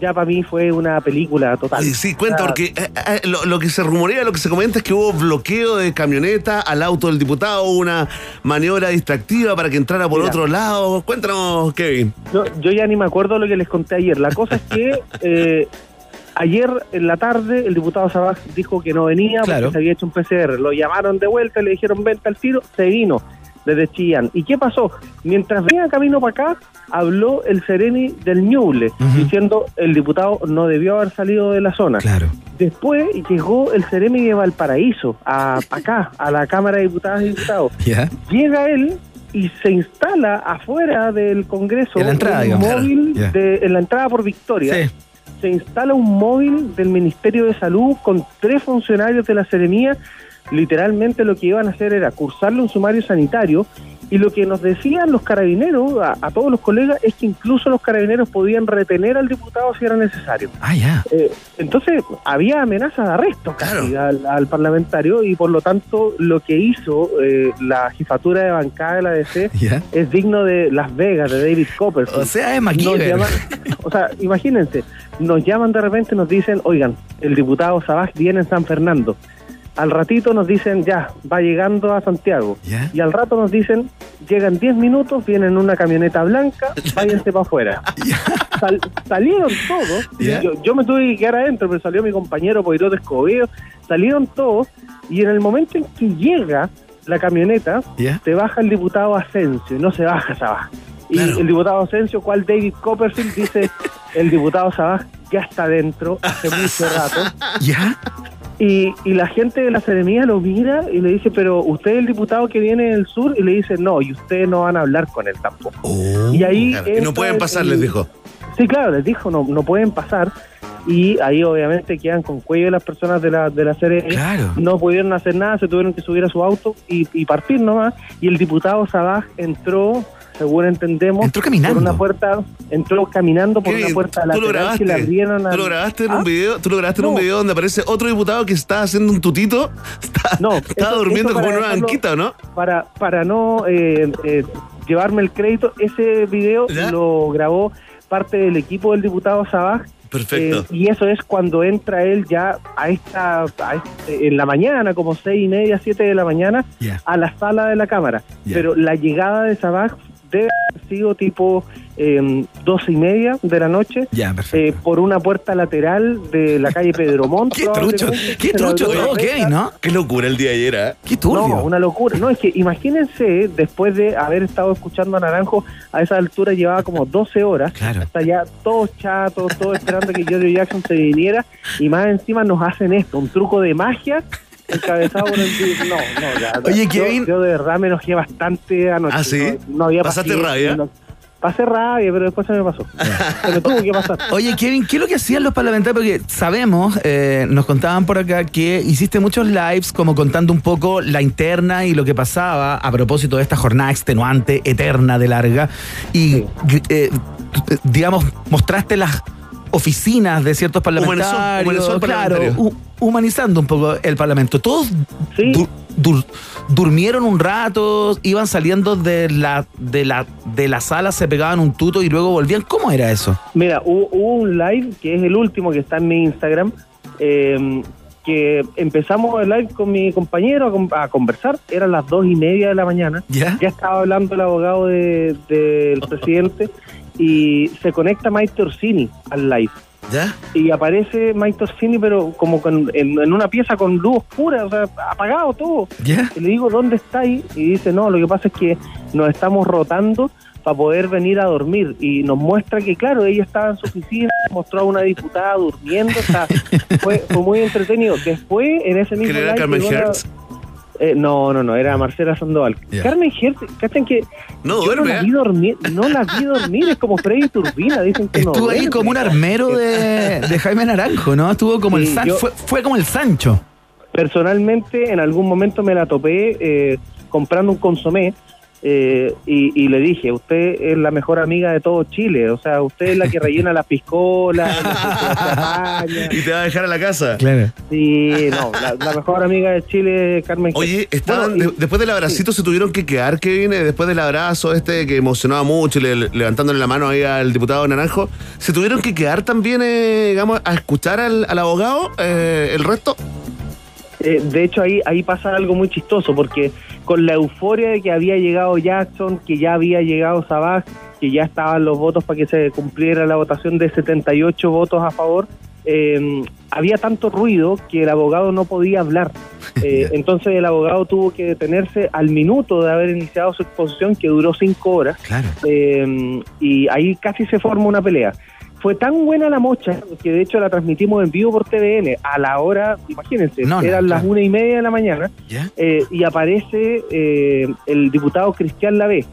ya para mí fue una película total. Sí, cuenta, porque eh, eh, lo, lo que se rumorea, lo que se comenta es que hubo bloqueo de camioneta al auto del diputado, una maniobra distractiva para que entrara por Mira. otro lado. Cuéntanos, Kevin. No, yo ya ni me acuerdo lo que les conté ayer. La cosa es que eh, ayer en la tarde el diputado Sabaj dijo que no venía Claro. porque se había hecho un PCR. Lo llamaron de vuelta, le dijeron vente al tiro, se vino desde Chillán. ¿Y qué pasó? Mientras venía camino para acá, habló el Sereni del Ñuble, diciendo el diputado no debió haber salido de la zona. Claro. Después llegó el Seremi de Valparaíso, a, acá, a la Cámara de Diputadas y Diputados. Llega él y se instala afuera del Congreso En la entrada, un digamos. móvil de, en la entrada por Victoria. Sí. Se instala un móvil del Ministerio de Salud con tres funcionarios de la Seremía. Literalmente lo que iban a hacer era cursarle un sumario sanitario y lo que nos decían los carabineros, a, a todos los colegas, es que incluso los carabineros podían retener al diputado si era necesario. Ah, ya. Eh, entonces había amenaza de arresto casi al, al parlamentario y por lo tanto lo que hizo eh, la jefatura de bancada de la DC es digno de Las Vegas, de David Copperfield. O sea, es Nos MacGyver. llaman- o sea, imagínense, nos llaman de repente y nos dicen, oigan, el diputado Sabaj viene en San Fernando. Al ratito nos dicen, ya, va llegando a Santiago. Ya. Y al rato nos dicen, llegan 10 minutos, vienen en una camioneta blanca, váyanse para afuera. Sal- salieron todos, yo, yo me tuve que quedar adentro, pero salió mi compañero Poirot Escobedo, salieron todos, y en el momento en que llega la camioneta, Ya. se baja el diputado Asensio, y no se baja Sabaj. Y Claro. el diputado Asensio, cual David Copperfield, dice, el diputado Sabaj ya está dentro hace mucho rato. ¿Ya? Y, y la gente de la Seremía lo mira y le dice, pero usted es el diputado que viene del sur, y le dice, no, y ustedes no van a hablar con él tampoco. y ahí Claro, y no pueden pasar, el- les dijo. Sí, claro, les dijo, no, no pueden pasar. Y ahí obviamente quedan con cuello las personas de la, de la serie. Claro. No pudieron hacer nada, se tuvieron que subir a su auto y, y partir nomás. Y el diputado Sabaj entró, según entendemos, Entró caminando. por una puerta, entró caminando por una puerta tú lo lateral grabaste. que le abrieron Tú al- lo grabaste en ¿Ah? un video, tú lo grabaste en un video donde aparece otro diputado que está haciendo un tutito. Está, No, estaba eso- durmiendo eso como en una banquita, ¿o no? para para no eh, eh, llevarme el crédito, ese video ¿Ya? lo grabó parte del equipo del diputado Sabaj. Perfecto. eh, y eso es cuando entra él ya a esta, a este- en la mañana, como seis y media, siete de la mañana, a la sala de la Cámara. Pero la llegada de Sabaj debe haber sido tipo eh, doce y media de la noche. Ya, eh, por una puerta lateral de la calle Pedro Montt. Qué trucho, qué trucho todo. Qué locura el día de ayer, ¿eh? Qué turbio. No, una locura. No, es que imagínense, después de haber estado escuchando a Naranjo, a esa altura llevaba como 12 horas. Claro. Hasta ya todos chatos, todos esperando que Johnny Jackson se viniera. Y más encima nos hacen esto, un truco de magia encabezado por el... No, no, ya. Oye, Kevin. Yo de verdad me enojé bastante anoche. ¿Ah, sí? No, no había ¿Pasaste rabia? no- pasé rabia, pero después se me pasó. Se me tuvo que pasar. Oye, Kevin, ¿qué es lo que hacían los parlamentarios? Porque sabemos, eh, nos contaban por acá que hiciste muchos lives como contando un poco la interna y lo que pasaba a propósito de esta jornada extenuante, eterna, de larga. Y, eh, t- digamos, mostraste las oficinas de ciertos parlamentarios. humanizó claro, hu- humanizando un poco el parlamento. Todos Sí. du- dur- durmieron un rato, iban saliendo de la, de, la, de la sala, se pegaban un tuto y luego volvían. ¿Cómo era eso? Mira, hubo, hubo un live que es el último que está en mi Instagram, eh, que empezamos el live con mi compañero a, con- a conversar, eran las dos y media de la mañana, ¿Ya? ya estaba hablando el abogado de- del presidente y se conecta Maite Orsini al live. ¿Ya? y aparece Mike Torsini, pero como con- en, en una pieza con luz oscura, o sea, apagado todo. ¿Ya? Y le digo, ¿dónde está ahí? Y dice, no, lo que pasa es que nos estamos rotando para poder venir a dormir. Y nos muestra que, claro, ella estaba en su oficina, mostró a una diputada durmiendo, o sea, fue, fue muy entretenido. Después, en ese mismo ¿Quién era live eh, no, no, no, era Marcela Sandoval. Carmen Hertz, ¿cachan que No yo no la ¿eh? vi dormir? No la vi dormir, es como Freddy Turbina, dicen que no Estuvo ahí duerme. como un armero de, de Jaime Naranjo, ¿no? Estuvo como el Sancho. yo- Fue, fue como el Sancho. Personalmente, en algún momento me la topé eh, comprando un consomé eh, y, y le dije, usted es la mejor amiga de todo Chile, o sea, usted es la que rellena las piscolas, la que. Y te va a dejar a la casa. Claro. Sí, no, la, la mejor amiga de Chile, Carmen. Oye, estaban, Bueno, y- de- después del abracito se tuvieron que quedar, Kevin, eh, después del abrazo este que emocionaba mucho, y le- levantándole la mano ahí al diputado Naranjo, ¿se tuvieron que quedar también, eh, digamos, a escuchar al, al abogado eh, el resto? Eh, de hecho, ahí, ahí pasa algo muy chistoso, porque con la euforia de que había llegado Jackson, que ya había llegado Sabaj, que ya estaban los votos para que se cumpliera la votación de 78 votos a favor, eh, había tanto ruido que el abogado no podía hablar. Eh, entonces el abogado tuvo que detenerse al minuto de haber iniciado su exposición, que duró cinco horas, Claro. eh, y ahí casi se forma una pelea. Fue tan buena la mocha que de hecho la transmitimos en vivo por TVN a la hora, imagínense, No, no, eran las una y media de la mañana ¿Ya? eh, y aparece eh, el diputado Cristian Lavé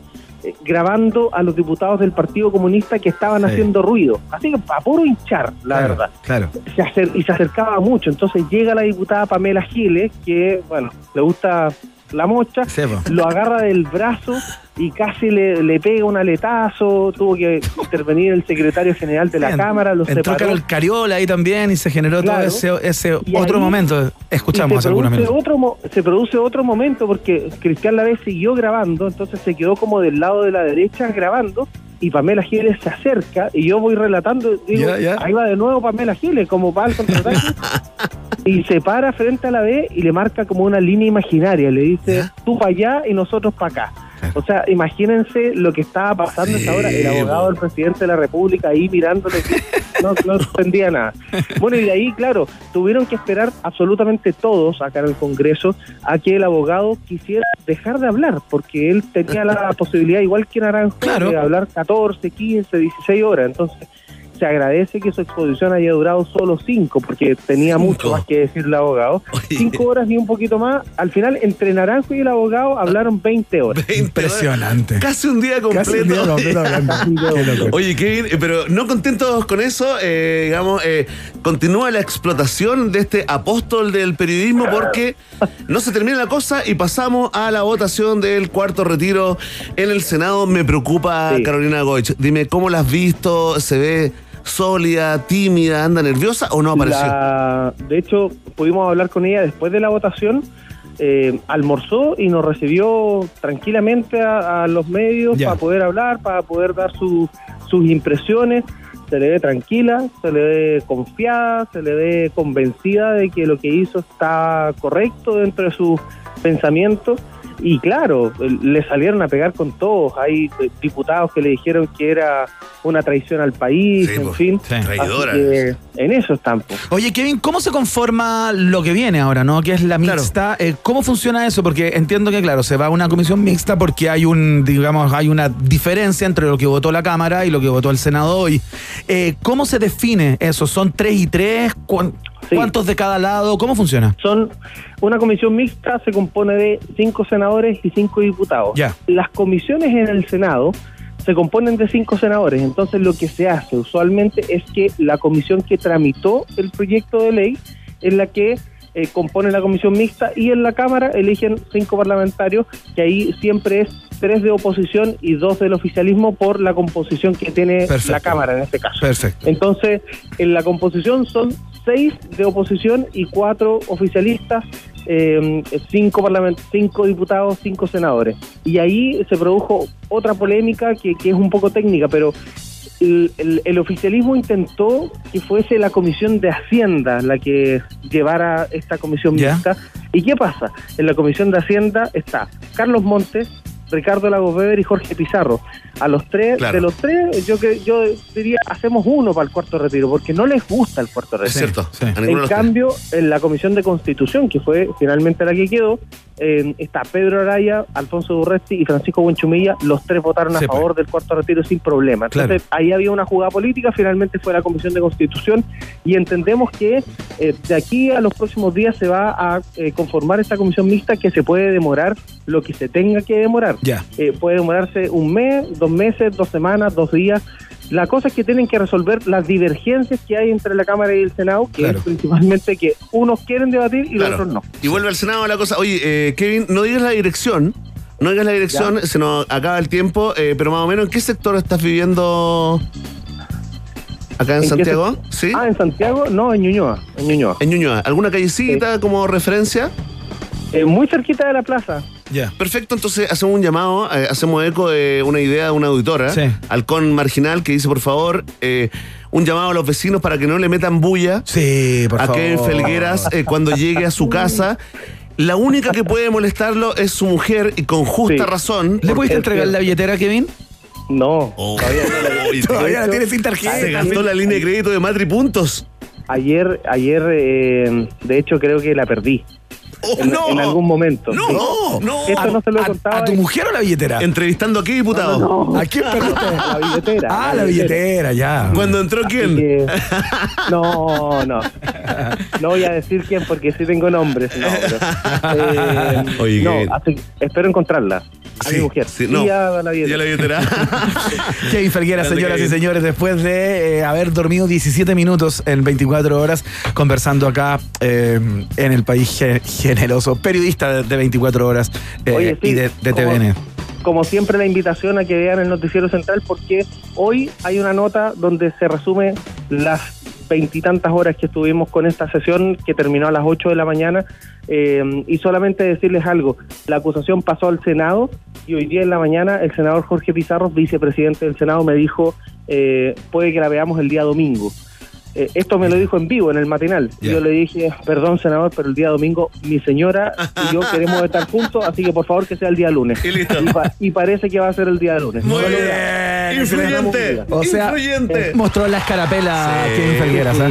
eh, grabando a los diputados del Partido Comunista que estaban Sí. haciendo ruido. Así que a puro hinchar, la Claro, verdad. Claro. Se acer- y se acercaba mucho. Entonces llega la diputada Pamela Giles, que, bueno, le gusta la mocha, Sí, po. lo agarra del brazo y casi le, le pega un aletazo. Tuvo que intervenir el secretario general de la Bien. Cámara, los Entró separó. Carol Cariola ahí también y se generó Claro. todo ese, otro ahí- momento. Escuchamos algunos minutos. otro se produce otro momento porque Cristian Lavés siguió grabando, entonces se quedó como del lado de la derecha grabando y Pamela Giles se acerca y yo voy relatando, digo, ahí va de nuevo Pamela Giles, como va al contraataque. y se para frente a la B y le marca como una línea imaginaria, le dice, tú para allá y nosotros para acá. O sea, imagínense lo que estaba pasando Sí, esa hora, el abogado del presidente de la República ahí mirándole, no, no entendía nada. Bueno, y de ahí, claro, tuvieron que esperar absolutamente todos acá en el Congreso a que el abogado quisiera dejar de hablar, porque él tenía la posibilidad, igual que Naranjo, Claro. de hablar 14, 15, 16 horas. Entonces, se agradece que su exposición haya durado solo 5, porque tenía mucho más que decir el abogado. 5 horas y un poquito más. Al final, entre Naranjo y el abogado hablaron 20 horas. Impresionante. Casi un día completo. Casi un día completo hablando. Qué. Oye, Kevin, eh, pero no contentos con eso, eh, digamos, eh, continúa la explotación de este apóstol del periodismo porque no se termina la cosa y pasamos a la votación del cuarto retiro en el Senado. Me preocupa Sí. Carolina Goich. Dime, ¿cómo la has visto? ¿Se ve sólida, tímida, anda nerviosa o no apareció? La- de hecho, pudimos hablar con ella después de la votación. eh, almorzó y nos recibió tranquilamente a, a los medios Ya. para poder hablar, para poder dar su- sus impresiones. Se le ve tranquila, se le ve confiada, se le ve convencida de que lo que hizo está correcto dentro de sus pensamientos. Y claro, le salieron a pegar con todos. Hay diputados que le dijeron que era una traición al país, Sí, en pues, fin. sí. Traidora. En eso están. pues. Oye, Kevin, ¿cómo se conforma lo que viene ahora, no? Que es la Claro. mixta. Eh, ¿Cómo funciona eso? Porque entiendo que, claro, se va a una comisión mixta porque hay un, digamos, hay una diferencia entre lo que votó la Cámara y lo que votó el Senado hoy. Eh, ¿Cómo se define eso? ¿Son tres y tres? ¿Cuán- Sí. ¿Cuántos de cada lado? ¿Cómo funciona? Son una comisión mixta, se compone de cinco senadores y cinco diputados. Ya. Las comisiones en el Senado se componen de cinco senadores. Entonces lo que se hace usualmente es que la comisión que tramitó el proyecto de ley es la que eh, compone la comisión mixta y en la Cámara eligen cinco parlamentarios, que ahí siempre es tres de oposición y dos del oficialismo por la composición que tiene Perfecto. la Cámara en este caso. Perfecto. Entonces, en la composición son seis de oposición y cuatro oficialistas, eh, cinco, parlament- cinco diputados, cinco senadores. Y ahí se produjo otra polémica que, que es un poco técnica, pero el, el- el oficialismo intentó que fuese la comisión de Hacienda la que llevara esta comisión mixta. ¿Y qué pasa? En la comisión de Hacienda está Carlos Montes, Ricardo Lagos Weber y Jorge Pizarro. A los tres, Claro. de los tres, yo que yo diría, hacemos uno para el cuarto retiro, porque no les gusta el cuarto retiro. Es cierto. En cambio, en la Comisión de Constitución, que fue finalmente la que quedó, eh, está Pedro Araya, Alfonso Durresti y Francisco Buenchumilla. Los tres votaron a Sí, pues. favor del cuarto retiro sin problema. Entonces, ahí había una jugada política, finalmente fue la Comisión de Constitución y entendemos que eh, de aquí a los próximos días se va a eh, conformar esta comisión mixta que se puede demorar lo que se tenga que demorar. Ya. Eh, puede demorarse un mes, dos meses, dos semanas, dos días. La cosa es que tienen que resolver las divergencias que hay entre la Cámara y el Senado, que Claro. es principalmente que unos quieren debatir y los otros no. Y vuelve al Senado la cosa. Oye, eh, Kevin, no digas la dirección. No digas la dirección, Ya. se nos acaba el tiempo, eh, pero más o menos, ¿en qué sector estás viviendo acá en, ¿En qué Santiago? ¿Sí? Ah, en Santiago, no, en Ñuñoa. En Ñuñoa. En Ñuñoa. ¿Alguna callecita como referencia? Eh, muy cerquita de la plaza. Ya. Perfecto, entonces hacemos un llamado, eh, hacemos eco de una idea de una auditora, Sí. Halcón Marginal, que dice, por favor, eh, un llamado a los vecinos para que no le metan bulla Sí, por a favor. Kevin Felgueras eh, cuando llegue a su casa. La única que puede molestarlo es su mujer y con justa Sí. razón. ¿Le pudiste entregar la billetera, Kevin? No, todavía no Todavía la tiene sin tarjeta. Se gastó la línea de crédito de Matri Puntos. Ayer, ayer eh, de hecho, creo que la perdí. En, no. en algún momento. No, sí. no, no. Esto no se lo he ¿A, contado. a tu mujer o la billetera? Entrevistando a qué diputado. No, no, no. ¿A quién? La billetera. Ah, la billetera, ya. Cuando entró quién? que- No, no. No voy a decir quién porque sí tengo nombres. No, pero, eh, Oye, no, así- espero encontrarla. A Sí, mi mujer. sí, Y no. a la Ya billetera. la billetera. Kevin Felguera, Grande señoras y señores, después de eh, haber dormido 17 minutos en 24 horas, conversando acá eh, en el país ge- generoso, periodista de, de 24 horas eh, Oye, sí, y de, de como- TVN. como siempre, la invitación a que vean el Noticiero Central, porque hoy hay una nota donde se resume las veintitantas horas que estuvimos con esta sesión que terminó a las 8 de la mañana. eh, y solamente decirles algo: la acusación pasó al Senado y hoy día en la mañana el senador Jorge Pizarro, vicepresidente del Senado, me dijo: eh, puede que la veamos el día domingo. Eh, esto me lo dijo en vivo, en el matinal. Yo le dije, perdón, senador, pero el día domingo mi señora y yo queremos estar juntos, así que por favor que sea el día lunes. Y listo. pa- y parece que va a ser el día lunes. Muy No lo bien. vea. Influyente. O sea, Influyente. eh, mostró la escarapela Sí. Kevin Felgueras. ¿ah?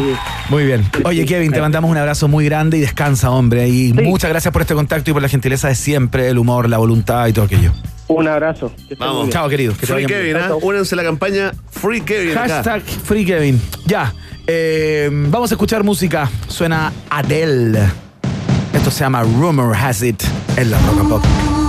Muy bien. Oye, Kevin, te mandamos un abrazo muy grande y descansa, hombre. Y muchas gracias por este contacto y por la gentileza de siempre, el humor, la voluntad y todo aquello. Un abrazo. que Vamos. Chao, querido. Que Free Kevin. ¿ah? Únanse a la campaña Free Kevin. acá. Hashtag Free Kevin. Ya. Eh, vamos a escuchar música. Suena Adele. Esto se llama Rumor Has It en la Rock and Pop.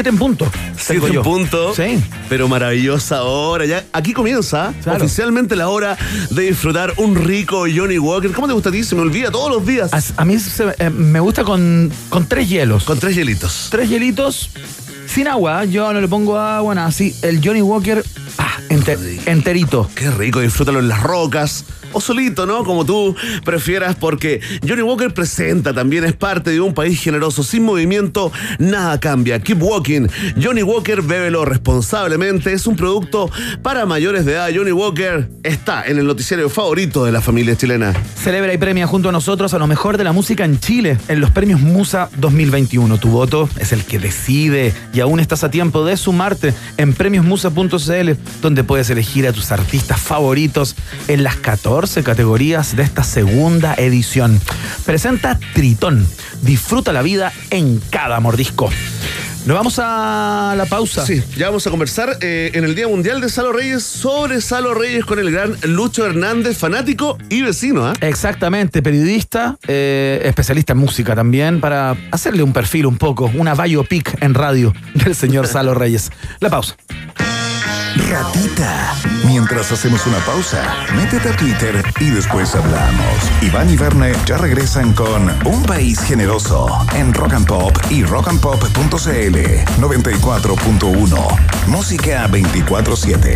7 en punto. Siete en punto. Sí. Pero maravillosa hora. Ya, aquí comienza Claro. oficialmente la hora de disfrutar un rico Johnny Walker. ¿Cómo te gusta a ti? Se me olvida todos los días. A, a mí se- eh, me gusta con, con tres hielos. Con tres hielitos. Tres hielitos sin agua. Yo no le pongo agua, nada. Así, el Johnny Walker ah, enter- enterito. Qué rico, disfrútalo en las rocas. O solito, ¿no? Como tú prefieras, porque Johnny Walker presenta también, es parte de un país generoso. Sin movimiento, nada cambia. Keep walking. Johnny Walker, bébelo responsablemente. Es un producto para mayores de edad. Johnny Walker está en el noticiario favorito de la familia chilena. Celebra y premia junto a nosotros a lo mejor de la música en Chile en los premios Musa 2021. Tu voto es el que decide y aún estás a tiempo de sumarte en premiosmusa.cl donde puedes elegir a tus artistas favoritos en las 14 categorías de esta segunda edición. Presenta Tritón. Disfruta la vida en cada mordisco. Nos vamos a la pausa. Sí, ya vamos a conversar eh, en el Día Mundial de Salo Reyes sobre Salo Reyes con el gran Lucho Hernández, fanático y vecino. ¿ah? Exactamente, periodista, eh, especialista en música también, para hacerle un perfil un poco, una biopic en radio del señor Salo Reyes. La pausa. Ratita. Mientras hacemos una pausa, métete a Twitter y después hablamos. Iván y Verne ya regresan con Un País Generoso en Rock and Pop y rockandpop.cl 94.1. Música 24-7.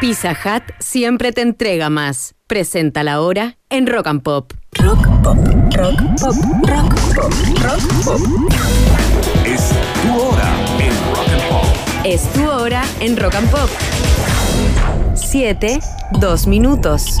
Pizza Hut siempre te entrega más. Presenta la hora en Rock and Pop. Es tu hora en Rock and Pop. Es tu hora en Rock and Pop. 7, 2 minutos.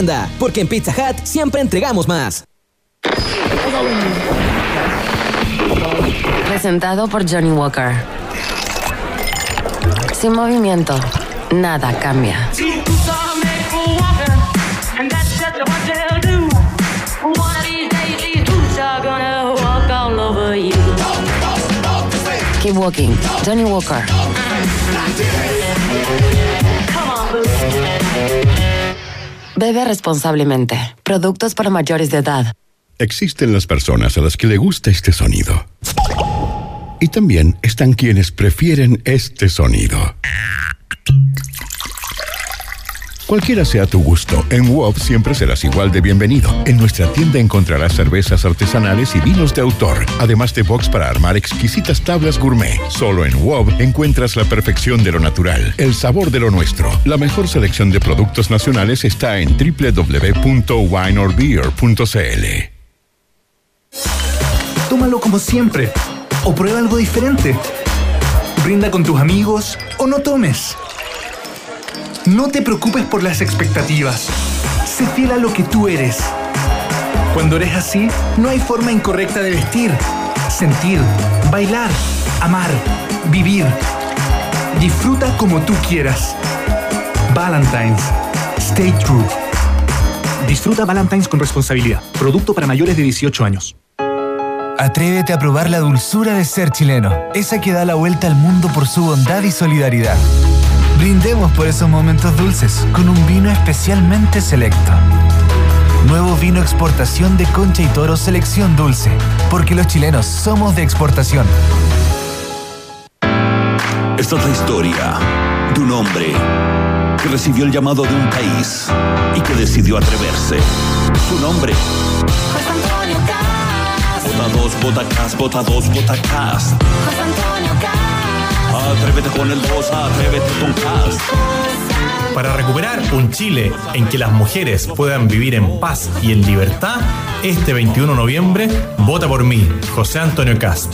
tienda. Porque en Pizza Hut siempre entregamos más. Presentado por Johnny Walker. Sin movimiento, nada cambia. Keep walking, Johnny Walker. Bebe responsablemente. Productos para mayores de edad. Existen las personas a las que le gusta este sonido. Y también están quienes prefieren este sonido. Cualquiera sea tu gusto, en WOP siempre serás igual de bienvenido. En nuestra tienda encontrarás cervezas artesanales y vinos de autor, además de box para armar exquisitas tablas gourmet. Solo en WOP encuentras la perfección de lo natural, el sabor de lo nuestro. La mejor selección de productos nacionales está en www.wineorbeer.cl. Tómalo como siempre. O prueba algo diferente. Brinda con tus amigos o no tomes. No te preocupes por las expectativas. Sé fiel a lo que tú eres. Cuando eres así, no hay forma incorrecta de vestir, sentir, bailar, amar, vivir. Disfruta como tú quieras. Valentine's. Stay true. Disfruta Valentine's con responsabilidad. Producto para mayores de 18 años. Atrévete a probar la dulzura de ser chileno, esa que da la vuelta al mundo por su bondad y solidaridad. Brindemos por esos momentos dulces con un vino especialmente selecto. Nuevo vino exportación de Concha y Toro Selección Dulce, porque los chilenos somos de exportación. Esta es la historia de un hombre que recibió el llamado de un país y que decidió atreverse. Su nombre. Vota dos, vota cas, vota dos, vota cas. Atrévete con el 2, atrévete con cas. Para recuperar un Chile en que las mujeres puedan vivir en paz y en libertad, este 21 de noviembre, vota por mí, José Antonio Cast.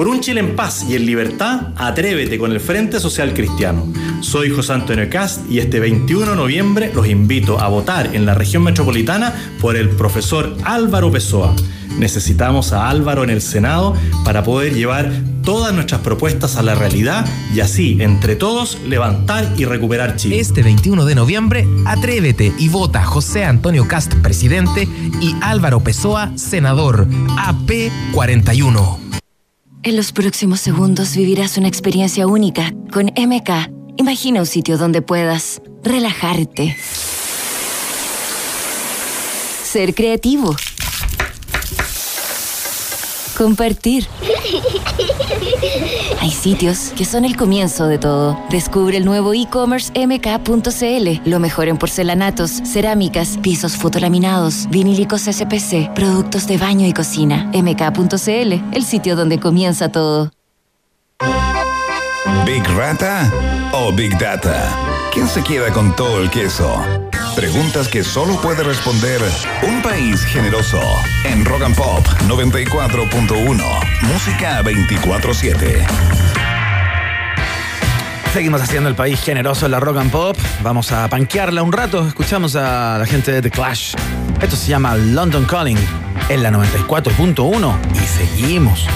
Por un Chile en paz y en libertad, atrévete con el Frente Social Cristiano. Soy José Antonio Cast y este 21 de noviembre los invito a votar en la región metropolitana por el profesor Álvaro Pessoa. Necesitamos a Álvaro en el Senado para poder llevar todas nuestras propuestas a la realidad y así, entre todos, levantar y recuperar Chile. Este 21 de noviembre, atrévete y vota José Antonio Cast, presidente, y Álvaro Pessoa, senador, AP41. En los próximos segundos vivirás una experiencia única con MK. Imagina un sitio donde puedas relajarte, ser creativo, compartir. Hay sitios que son el comienzo de todo. Descubre el nuevo e-commerce mk.cl. Lo mejor en porcelanatos, cerámicas, pisos fotolaminados, vinílicos SPC, productos de baño y cocina. mk.cl, el sitio donde comienza todo. ¿Big Rata o Big Data? ¿Quién se queda con todo el queso? Preguntas que solo puede responder un país generoso. En Rock and Pop 94.1. Música 24-7. Seguimos haciendo el país generoso en la rock and pop. Vamos a panquearla un rato. Escuchamos a la gente de The Clash. Esto se llama London Calling en la 94.1 y seguimos.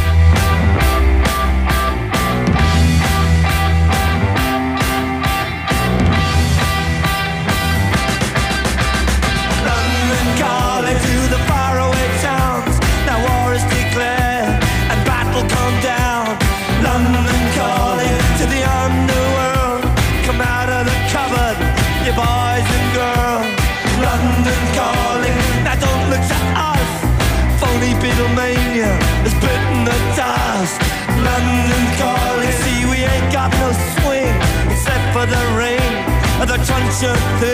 And the truncheon thing.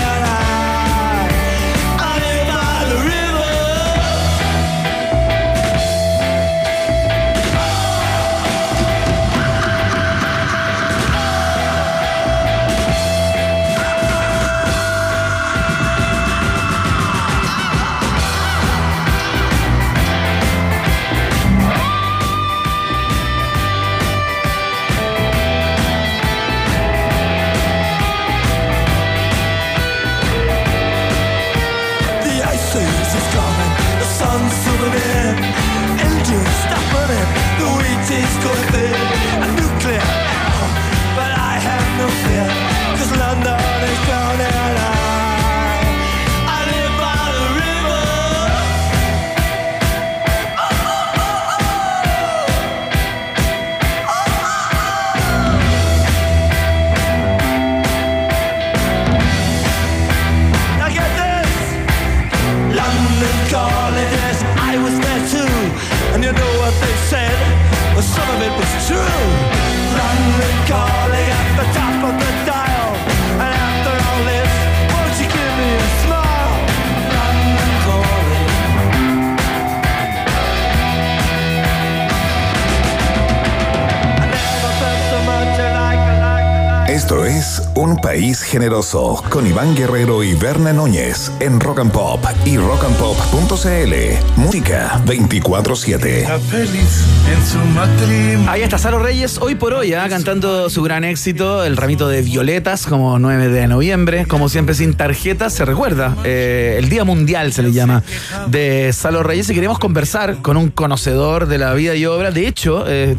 Generoso con Iván Guerrero y Berna Núñez en Rock and Pop y rockandpop.cl. Música 24-7. Ahí está Salo Reyes, hoy por hoy, ah, cantando su gran éxito, El Ramito de Violetas, como 9 de noviembre, como siempre sin tarjetas, se recuerda, eh, el Día Mundial se le llama, de Salo Reyes, y queremos conversar con un conocedor de la vida y obra. De hecho, eh,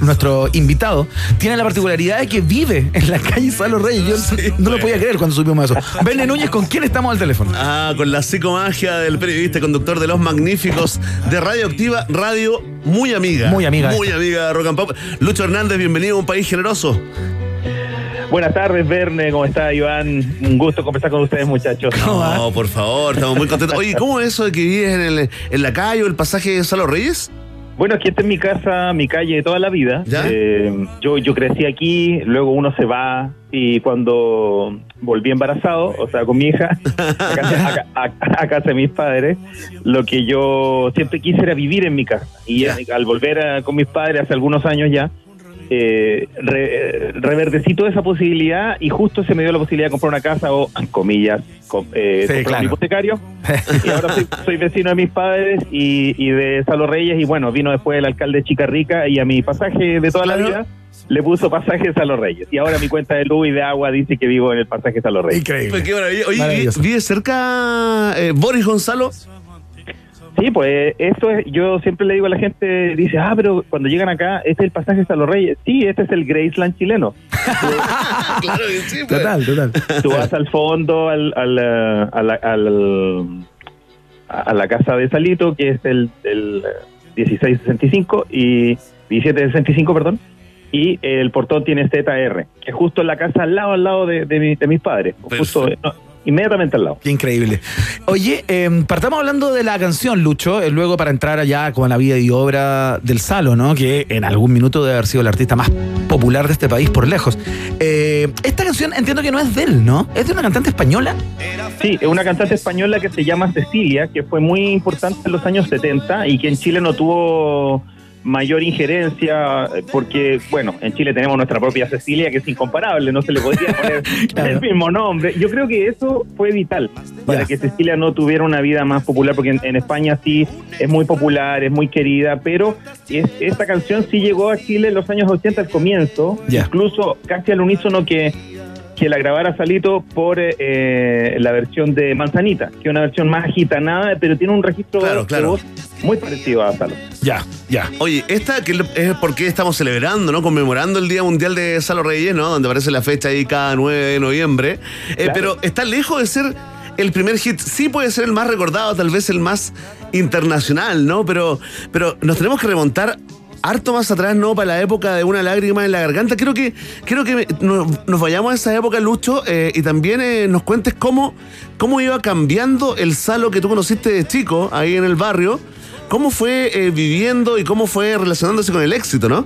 nuestro invitado tiene la particularidad de que vive en la calle Salo Reyes. Yo no lo podía creer cuando supimos eso. Bene Núñez, ¿con quién estamos al teléfono? Ah, con la psicomagia del periodista y conductor de Los Magníficos de Radioactiva, radio muy amiga. Muy amiga. Muy amiga de Rock and Pop. Lucho Hernández, bienvenido a un país generoso. Buenas tardes, Verne, ¿cómo está Iván? Un gusto conversar con ustedes, muchachos. No, por favor, estamos muy contentos. Oye, ¿cómo es eso de que vives en, el- en la calle o el pasaje de Salo Reyes? Bueno, aquí esta es mi casa, mi calle toda la vida. Eh, yo, yo crecí aquí, luego uno se va y cuando volví embarazado, o sea, con mi hija, a casa, a- a- a casa de mis padres, lo que yo siempre quise era vivir en mi casa. Y al volver con mis padres hace algunos años ya, eh, re- reverdecí toda esa posibilidad y justo se me dio la posibilidad de comprar una casa o, en comillas, co- eh, Sí, comprar claro. un hipotecario. y ahora soy, soy vecino de mis padres y, y de Salo Reyes y bueno, vino después el alcalde Chica Rica y a mi pasaje de toda la vida le puso pasaje Salo Reyes. Y ahora mi cuenta de luz y de agua dice que vivo en el pasaje Salo Reyes. Pues qué maravilla. Oye, Maravilloso. ¿vi- ¿vive cerca eh, Boris Gonzalo? Sí, pues esto es, yo siempre le digo a la gente, dice, ah, pero cuando llegan acá, este es el pasaje Salo Reyes. Sí, este es el Graceland chileno. claro que sí. Total, total. Tú vas al fondo, al, al, eh, a, la, al- a la casa de Salito, que es el, el eh, 1665 y 1765, perdón. Y el portón tiene ZR, que es justo en la casa al lado, al lado de, de, mi- de mis padres. Justo, no, inmediatamente al lado. Qué increíble. Oye, eh, partamos hablando de la canción, Lucho, eh, luego para entrar allá con la vida y obra del Salo, ¿no? Que en algún minuto debe haber sido el artista más popular de este país por lejos. Eh, esta canción entiendo que no es de él, ¿no? Es de una cantante española. Sí, es una cantante española que se llama Cecilia, que fue muy importante en los años 70 y que en Chile no tuvo mayor injerencia, eh, porque, bueno, en Chile tenemos nuestra propia Cecilia, que es incomparable, no se le podría poner el mismo nombre. Yo creo que eso fue vital para que Cecilia no tuviera una vida más popular, porque en, en España sí es muy popular, es muy querida, pero es- esta canción sí llegó a Chile en los años 80 al comienzo, incluso casi al unísono que que la grabara Salito por eh, la versión de Manzanita, que es una versión más agitanada, pero tiene un registro Claro, de claro. voz muy parecido a Salo. Ya, ya. Oye, esta que es porque estamos celebrando, ¿no? Conmemorando el Día Mundial de Salo Reyes, ¿no? Donde aparece la fecha ahí cada 9 de noviembre. Eh, Claro. Pero está lejos de ser el primer hit. Sí puede ser el más recordado, tal vez el más internacional, ¿no? Pero, pero nos tenemos que remontar harto más atrás, ¿no? Para la época de una lágrima en la garganta. Quiero que, quiero que nos, nos vayamos a esa época, Lucho, eh, y también eh, nos cuentes cómo, cómo iba cambiando el Salo que tú conociste de chico ahí en el barrio. ¿Cómo fue eh, viviendo y cómo fue relacionándose con el éxito, no?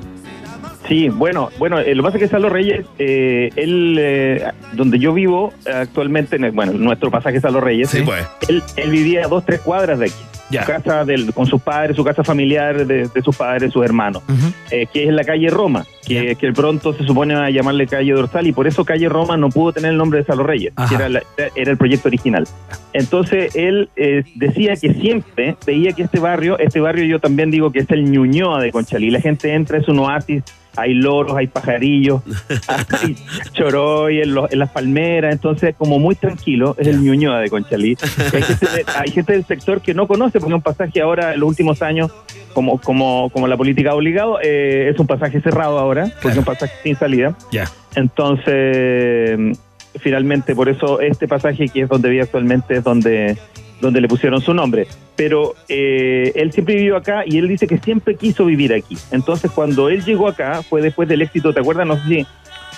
Sí, bueno, bueno, eh, lo que pasa es que Salo Reyes, eh, él, eh, donde yo vivo actualmente, en el- bueno, nuestro pasaje Salo Reyes, Sí, pues. él, él vivía a dos, tres cuadras de aquí. Su casa del, con sus padres, su casa familiar de, de sus padres, sus hermanos, eh, que es la calle Roma, que, que pronto se supone a llamarle calle Dorsal y por eso calle Roma no pudo tener el nombre de Salo Reyes, Ajá. que era, la- era el proyecto original. Entonces él eh, decía que siempre veía que este barrio, este barrio yo también digo que es el Ñuñoa de Conchalí, la gente entra, es un oasis, hay loros, hay pajarillos, hay choroy en, los- en las palmeras, entonces como muy tranquilo, es el Ñuñoa de Conchalí. Hay gente, de- hay gente del sector que no conoce, porque un pasaje ahora en los últimos años, como, como, como la política ha obligado, eh, es un pasaje cerrado ahora, porque es un pasaje sin salida. Ya. Entonces, finalmente, por eso este pasaje que es donde vive actualmente es donde, donde le pusieron su nombre. Pero eh, él siempre vivió acá y él dice que siempre quiso vivir aquí. Entonces, cuando él llegó acá, fue después del éxito, ¿te acuerdas? No sé si,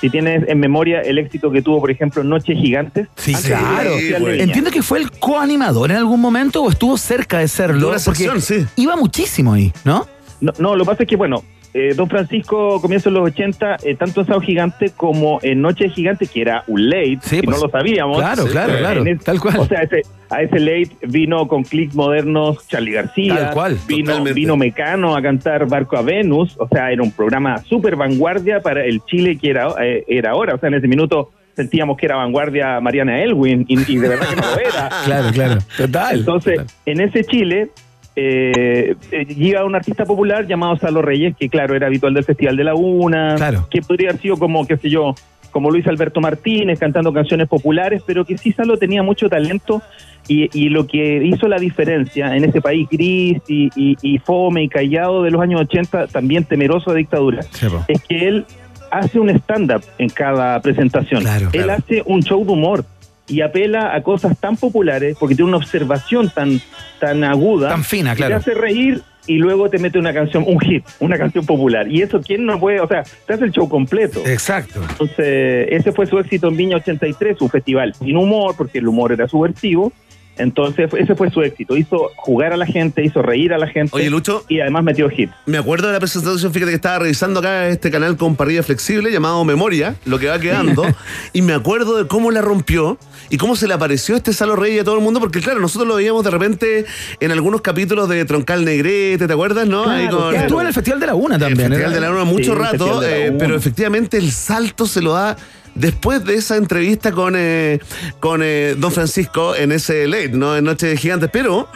si tienes en memoria el éxito que tuvo, por ejemplo, Noches Gigantes. Sí, Antes claro. Entiendo que fue el coanimador en algún momento o estuvo cerca de serlo. Porque sección, sí. Iba muchísimo ahí, ¿no? No, no, lo que pasa es que, bueno, eh, Don Francisco comienza en los 80, eh, tanto en Sao Gigante como en Noche Gigante, que era un late, que pues. no lo sabíamos. Claro, claro, Eh, claro, tal cual. O sea, ese- a ese late vino con clics modernos Charlie García, Tal cual, vino, totalmente. vino Mecano a cantar Barco a Venus, o sea, era un programa súper vanguardia para el Chile que era, eh, era ahora, o sea, en ese minuto sentíamos que era vanguardia Mariana Elwin y, y de verdad que no lo era. Claro, claro. Total. Entonces, total. en ese Chile eh, eh, llega un artista popular llamado Salo Reyes, que claro, era habitual del Festival de la Una, Claro. que podría haber sido como, qué sé yo, como Luis Alberto Martínez cantando canciones populares, pero que sí Salo tenía mucho talento y, y lo que hizo la diferencia en ese país gris y, y- y fome y callado de los años 80, también temeroso de dictadura, Sí, es que él hace un stand-up en cada presentación. Claro, él claro. hace un show de humor y apela a cosas tan populares porque tiene una observación tan, tan aguda. Tan fina, que claro. Te hace reír y luego te mete una canción, un hit, una canción popular. Y eso, ¿quién no puede? O sea, te hace el show completo. Exacto. Entonces, ese fue su éxito en Viña 83, un festival sin humor, porque el humor era subversivo. Entonces, ese fue su éxito. Hizo jugar a la gente, hizo reír a la gente. Oye, Lucho. Y además metió hits. Me acuerdo de la presentación, fíjate que estaba revisando acá este canal con parrilla flexible llamado Memoria, lo que va quedando, y me acuerdo de cómo la rompió y cómo se le apareció este Salo Reyes a todo el mundo, porque claro, nosotros lo veíamos de repente en algunos capítulos de Troncal Negrete, ¿te acuerdas, no? Ahí con- Estuvo en el Festival de la Una también. Festival ¿era? de la Luna mucho Sí, el rato, Festival de la eh, Una. pero efectivamente el salto se lo da después de esa entrevista con, eh, con eh, Don Francisco en ese late, ¿no? En Noche de Gigantes. Pero,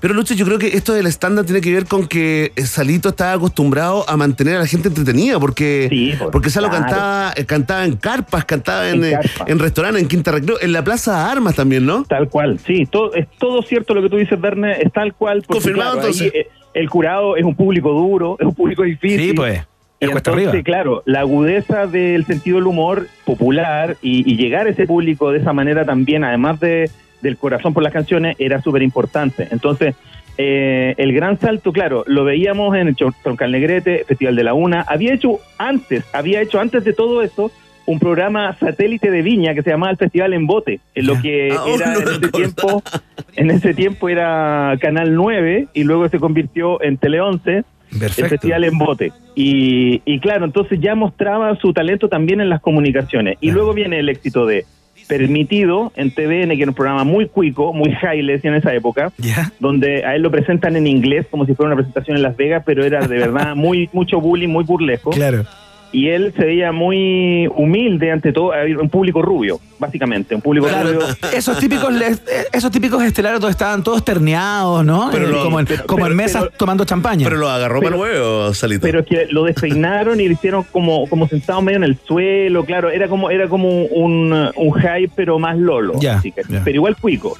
pero Lucho, yo creo que esto del estándar tiene que ver con que eh, Salito estaba acostumbrado a mantener a la gente entretenida, porque, Sí, porque Salo claro. cantaba, eh, cantaba en carpas, cantaba en, En eh, carpa. en restaurantes, en Quinta Recreo, en la Plaza de Armas también, ¿no? Tal cual, sí, todo, es todo cierto lo que tú dices, Verne, es tal cual. Confirmado, claro, ahí, entonces. eh, el jurado es un público duro, es un público difícil. Sí, pues. Y entonces, arriba. claro, la agudeza del sentido del humor popular y, y llegar a ese público de esa manera también, además de, del corazón por las canciones, era súper importante. Entonces, eh, el gran salto, claro, lo veíamos en el Troncal Negrete, Festival de la Una. Había hecho antes, había hecho antes de todo eso un programa satélite de Viña que se llamaba el Festival en Bote, en lo que Ah, oh, era no en ese tiempo, en ese tiempo era Canal 9 y luego se convirtió en Tele 11 el Perfecto. festival en bote. Y, y claro, entonces ya mostraba su talento también en las comunicaciones. Y luego viene el éxito de Permitido en TVN, que era un programa muy cuico, muy highles en esa época, donde a él lo presentan en inglés como si fuera una presentación en Las Vegas, pero era de verdad muy mucho bullying, muy burlesco. Claro. Y él se veía muy humilde ante todo, había un público rubio, básicamente, un público Claro, rubio. esos típicos eh, esos típicos estelares todos estaban todos terneados, ¿no? Pero Eh, lo- como en, pero- como en mesas pero- tomando champaña. Pero lo agarró para el huevo, Salito. pero es que lo despeinaron y lo hicieron como, como sentado medio en el suelo, claro, era como, era como un, un hype, pero más lolo, así que- pero igual cuico.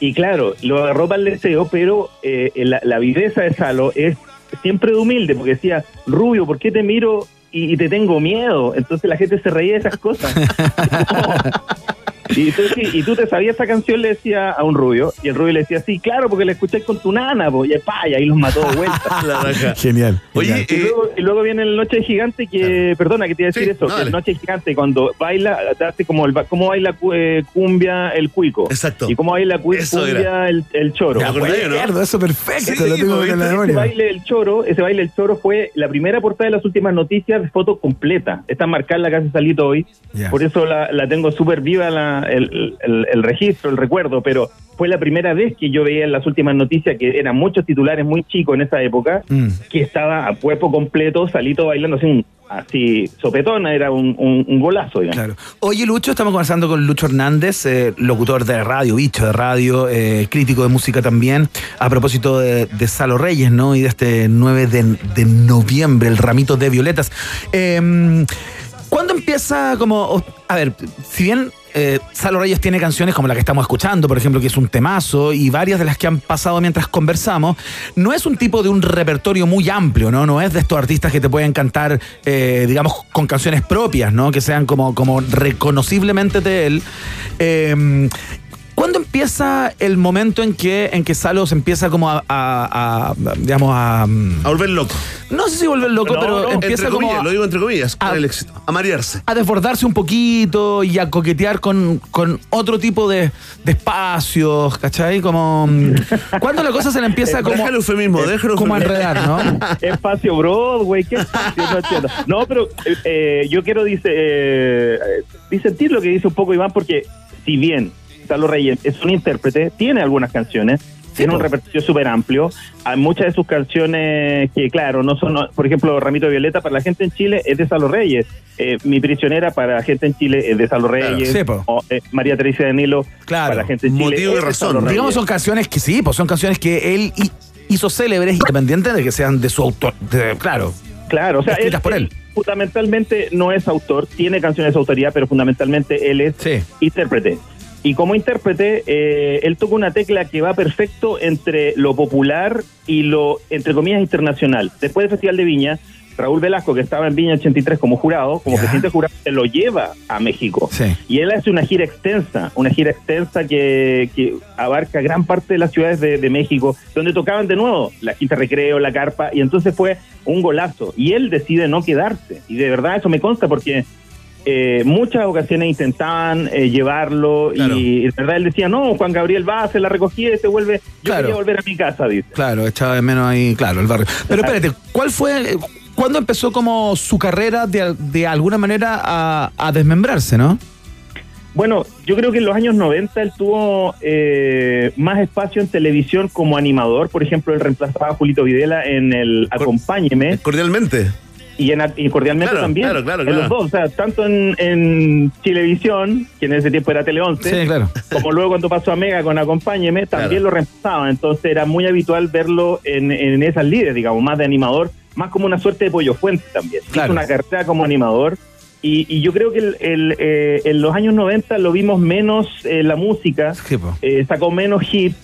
Y claro, lo agarró para el deseo, pero eh, la, la viveza de Salo es siempre de humilde, porque decía, Rubio, ¿por qué te miro y, y te tengo miedo? Entonces la gente se reía de esas cosas. Y, tú, sí, y tú te sabías esa canción, le decía a un rubio, y el rubio le decía, sí, claro, porque la escuché con tu nana, po, y, pa, y ahí los mató de vuelta. La raja. Genial. Oye, Y eh, luego, y luego viene el Noche Gigante que, perdona que te iba a decir Sí, eso, no, que dale. el Noche Gigante cuando baila, hace como el, baila cu- eh, cumbia el cuico. Exacto. Y cómo baila cu- Eso cumbia el, el choro. Me acuerdo, ¿no? Eso perfecto, Sí, lo tengo en la. Ese baile del choro, ese baile del choro fue la primera portada de las últimas noticias de foto completa. Está marcada en la casa Salito hoy. Por eso la, la tengo súper viva la- el, el- el registro, el recuerdo, pero fue la primera vez que yo veía en las últimas noticias que eran muchos titulares muy chicos en esa época, Mm. que estaba a cuerpo completo, Salito bailando así, un- así sopetona, era un, un- un golazo, digamos. Claro. Oye, Lucho, estamos conversando con Lucho Hernández, eh, locutor de radio, bicho de radio, eh, crítico de música también, a propósito de, de Salo Reyes, ¿no? Y de este 9 de, de noviembre, el ramito de violetas. Eh, ¿Cuándo empieza como... A ver, si bien... eh, Salo Reyes tiene canciones como la que estamos escuchando, por ejemplo, que es un temazo, y varias de las que han pasado mientras conversamos, no es un tipo de un repertorio muy amplio, ¿no? No es de estos artistas que te pueden cantar, eh, digamos, con canciones propias, ¿no? Que sean como, como reconociblemente de él. Eh, ¿Cuándo empieza el momento en que, en que Salo se empieza como a, a- a, digamos, a... a volver loco. No sé si volver loco, No, pero no, empieza entre como comillas, a- lo digo entre comillas, con Ah. el éxito. A marearse. a desbordarse un poquito y a coquetear con, con otro tipo de, de espacios, ¿cachai? Como... mm, ¿Cuándo la cosa se le empieza como... Déjalo eufemismo, déjalo como a enredar, ¿no? Espacio Broadway, ¿qué espacio? No, entiendo. No, pero eh, eh, yo quiero dice, eh, disentir lo que dice un poco Iván, porque si bien Salo Reyes es un intérprete, tiene algunas canciones, tiene un repertorio súper amplio. Hay muchas de sus canciones que, claro, no son, por ejemplo, Ramito de Violeta para la gente en Chile es de Salo Reyes. Eh, Mi prisionera para la gente en Chile es de Salo Reyes. Sí. O, eh, María Teresa de Nilo para la gente en Chile. es de Salo Reyes. Digamos, son canciones que sí, pues son canciones que él hi- hizo célebres, independientes de que sean de su autor. de- claro. Claro, o sea, Escritas por él. fundamentalmente no es autor, tiene canciones de autoría, pero fundamentalmente él es intérprete. Y como intérprete, eh, él toca una tecla que va perfecto entre lo popular y lo, entre comillas, internacional. Después del Festival de Viña, Raúl Velasco, que estaba en Viña 83 como jurado, como presidente jurado, se lo lleva a México. Y él hace una gira extensa, una gira extensa que, que abarca gran parte de las ciudades de, de México, donde tocaban de nuevo la Quinta Recreo, la Carpa, y entonces fue un golazo. Y él decide no quedarse. Y de verdad eso me consta porque eh, muchas ocasiones intentaban eh, llevarlo y de verdad él decía, no, Juan Gabriel va, se la recogía y se vuelve, yo Claro. quería volver a mi casa, dice. Claro, echaba de menos ahí, claro, el barrio. Pero espérate, ¿cuál fue, eh, cuándo empezó como su carrera de, de alguna manera a, a desmembrarse, no? Bueno, yo creo que en los años 90 él tuvo eh, más espacio en televisión como animador. Por ejemplo, él reemplazaba a Julito Videla en el Acompáñeme. Cordialmente. Y, en, y cordialmente Claro, también. claro, claro, En los dos, o sea, tanto en, en Chilevisión, que en ese tiempo era Tele 11, Sí, claro. como luego cuando pasó a Mega con Acompáñeme, también lo reemplazaba. Entonces era muy habitual verlo en, en esas líderes, digamos, más de animador, más como una suerte de pollo fuente también. Hizo una carrera como animador. Y, y yo creo que el- el, eh, en los años 90 lo vimos menos en la música, eh, sacó menos hits.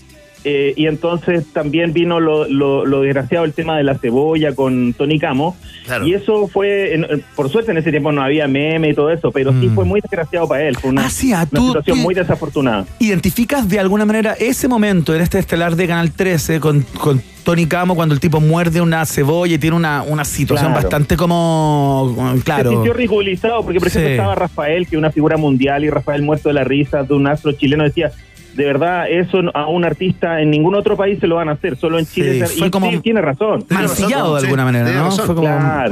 Eh, y entonces también vino lo, lo- lo desgraciado el tema de la cebolla con Tony Camo. Y eso fue, en- en- por suerte en ese tiempo no había meme y todo eso, pero sí fue muy desgraciado para él. Fue una, Ah, sí, ah, una situación muy desafortunada. ¿Identificas de alguna manera ese momento en este estelar de Canal 13 con, con Tony Camo cuando el tipo muerde una cebolla y tiene una, una situación Claro. bastante como, Se claro. sintió ridiculizado porque, por ejemplo, Sí. estaba Rafael, que es una figura mundial, y Rafael muerto de la risa de un astro chileno decía, de verdad, eso a un artista en ningún otro país se lo van a hacer, solo en Chile. Sí, fue y como sí, tiene razón. mancillado de sí, alguna manera, ¿no? Fue como,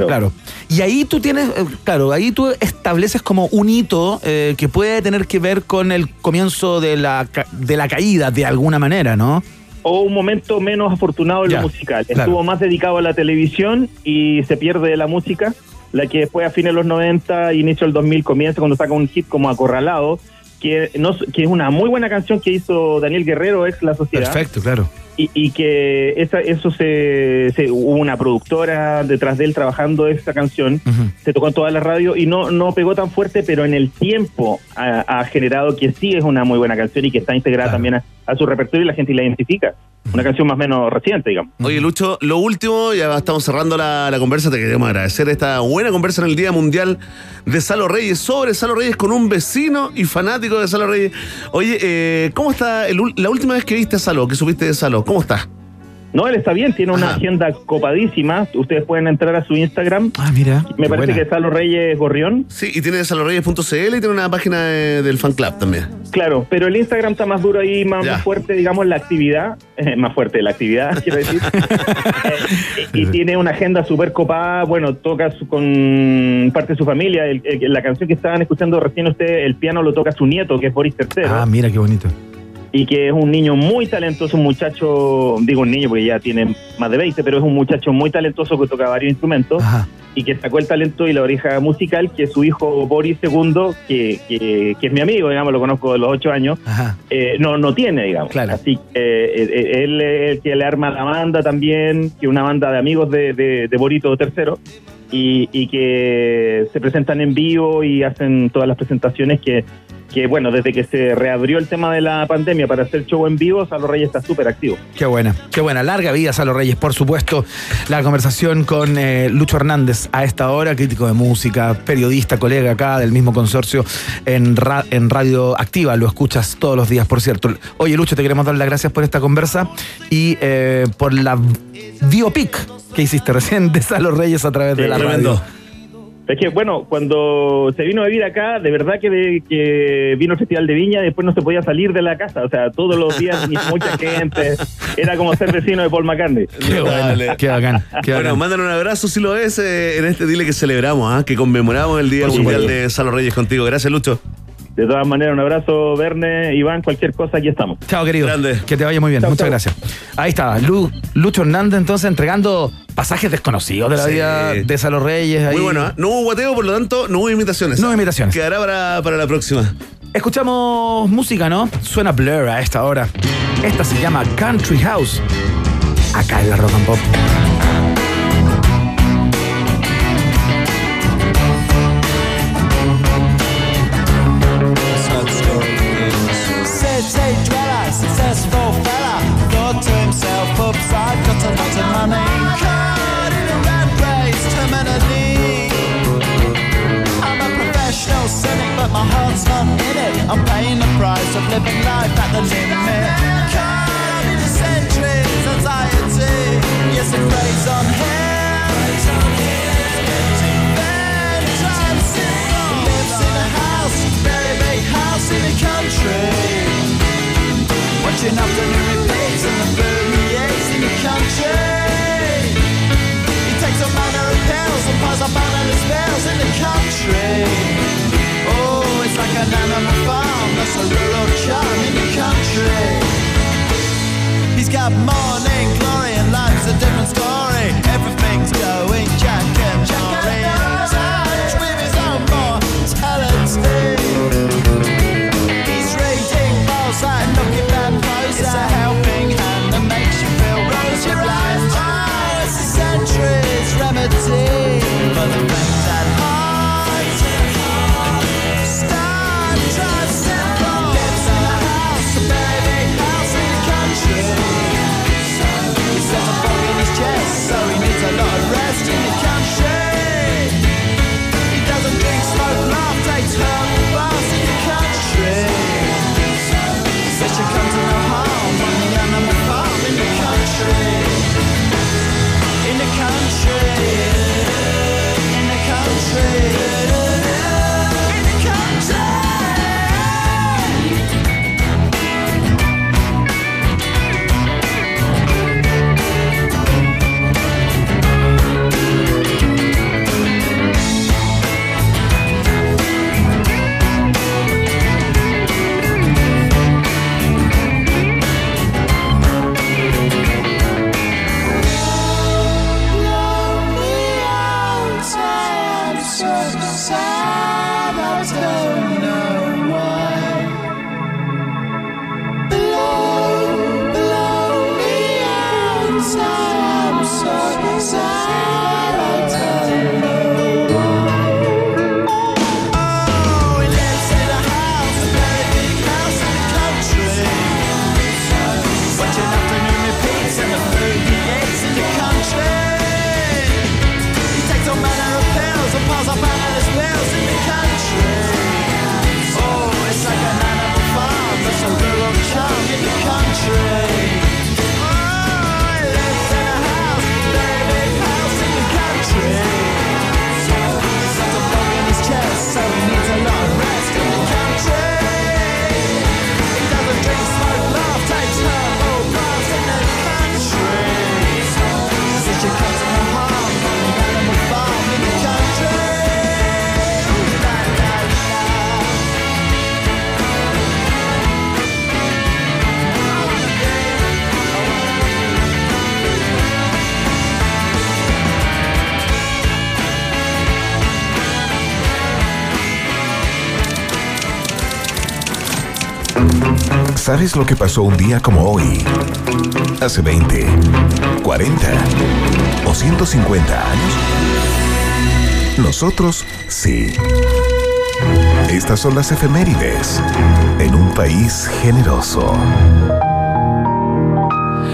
claro. Y ahí tú tienes, eh, claro, ahí tú estableces como un hito eh, que puede tener que ver con el comienzo de la, ca- de la caída de alguna manera, ¿no? O un momento menos afortunado en Ya, lo musical. claro. Estuvo más dedicado a la televisión y se pierde de la música, la que después a fines de los 90, inicio del 2000 comienza cuando saca un hit como Acorralado, que, no, que es una muy buena canción que hizo Daniel Guerrero, ex La Sociedad. Perfecto, claro. Y, y que esa, eso se, se- hubo una productora detrás de él trabajando esa canción, se tocó en toda la radio y no, no pegó tan fuerte, pero en el tiempo ha, ha generado que sí es una muy buena canción y que está integrada también a, a su repertorio y la gente la identifica. Una canción más o menos reciente, digamos. Oye, Lucho, lo último, ya estamos cerrando la, la conversa, te queremos agradecer esta buena conversa en el Día Mundial de Salo Reyes, sobre Salo Reyes con un vecino y fanático de Salo Reyes. Oye, eh, ¿cómo está el la última vez que viste a Salo, que supiste de Salo? ¿Cómo está? No, él está bien, tiene una agenda copadísima. Ustedes pueden entrar a su Instagram. Ah, mira. Me parece buena. que es Salo Reyes Gorrión. Sí, y tiene saloreyes.cl y tiene una página de- del fan club también. Claro, pero el Instagram está más duro ahí, más, fuerte, digamos, la actividad, eh, más fuerte la actividad, quiero decir. Eh, y, y tiene una agenda súper copada, bueno, toca su- con parte de su familia. El- el- la canción que estaban escuchando recién usted, el piano lo toca su nieto, que es Boris III. Ah, mira qué bonito. Y que es un niño muy talentoso, un muchacho, digo un niño porque ya tiene más de 20, pero es un muchacho muy talentoso que toca varios instrumentos y que sacó el talento y la oreja musical que su hijo Boris II, que, que, que es mi amigo, digamos, lo conozco de los ocho años, eh, no, no tiene, digamos. Así que eh, eh, él es el que le arma la banda también, que es una banda de amigos de, de, de Borito III. Y, y que se presentan en vivo y hacen todas las presentaciones que, que, bueno, desde que se reabrió el tema de la pandemia para hacer show en vivo, Salo Reyes está súper activo. Qué buena, qué buena. Larga vida, Salo Reyes, por supuesto. La conversación con eh, Lucho Hernández a esta hora, crítico de música, periodista, colega acá del mismo consorcio en, ra- en Radio Activa. Lo escuchas todos los días, por cierto. Oye, Lucho, te queremos dar las gracias por esta conversa y eh, por la biopic que hiciste recién de Salo Reyes a través de Sí, la tremendo. radio. Es que, bueno, cuando se vino a vivir acá, de verdad que, de- que vino el Festival de Viña, después no se podía salir de la casa. O sea, todos los días, ni mucha gente. Era como ser vecino de Paul McCartney. Qué bueno, qué bacán. Qué bueno, bacán. un abrazo si lo es eh, en este dile que celebramos, ¿ah? que conmemoramos el Día Mundial de Salo Reyes contigo. Gracias, Lucho. De todas maneras, un abrazo, Verne, Iván, cualquier cosa, aquí estamos. Chao, querido. Grande. Que te vaya muy bien. Chao, Muchas chao. gracias. Ahí está, Lu- Lucho Hernández entonces entregando pasajes desconocidos de la Sí. vida de Salo Reyes. ahí. Muy bueno, ¿eh? No hubo guateo, por lo tanto, no hubo imitaciones. No hubo imitaciones. Quedará para, para la próxima. Escuchamos música, ¿no? Suena Blur a esta hora. Esta se llama Country House. Acá en la Rock and Pop. ¿Sabes lo que pasó un día como hoy? Hace 20, 40 o 150 años. Nosotros sí. Estas son las efemérides en un país generoso.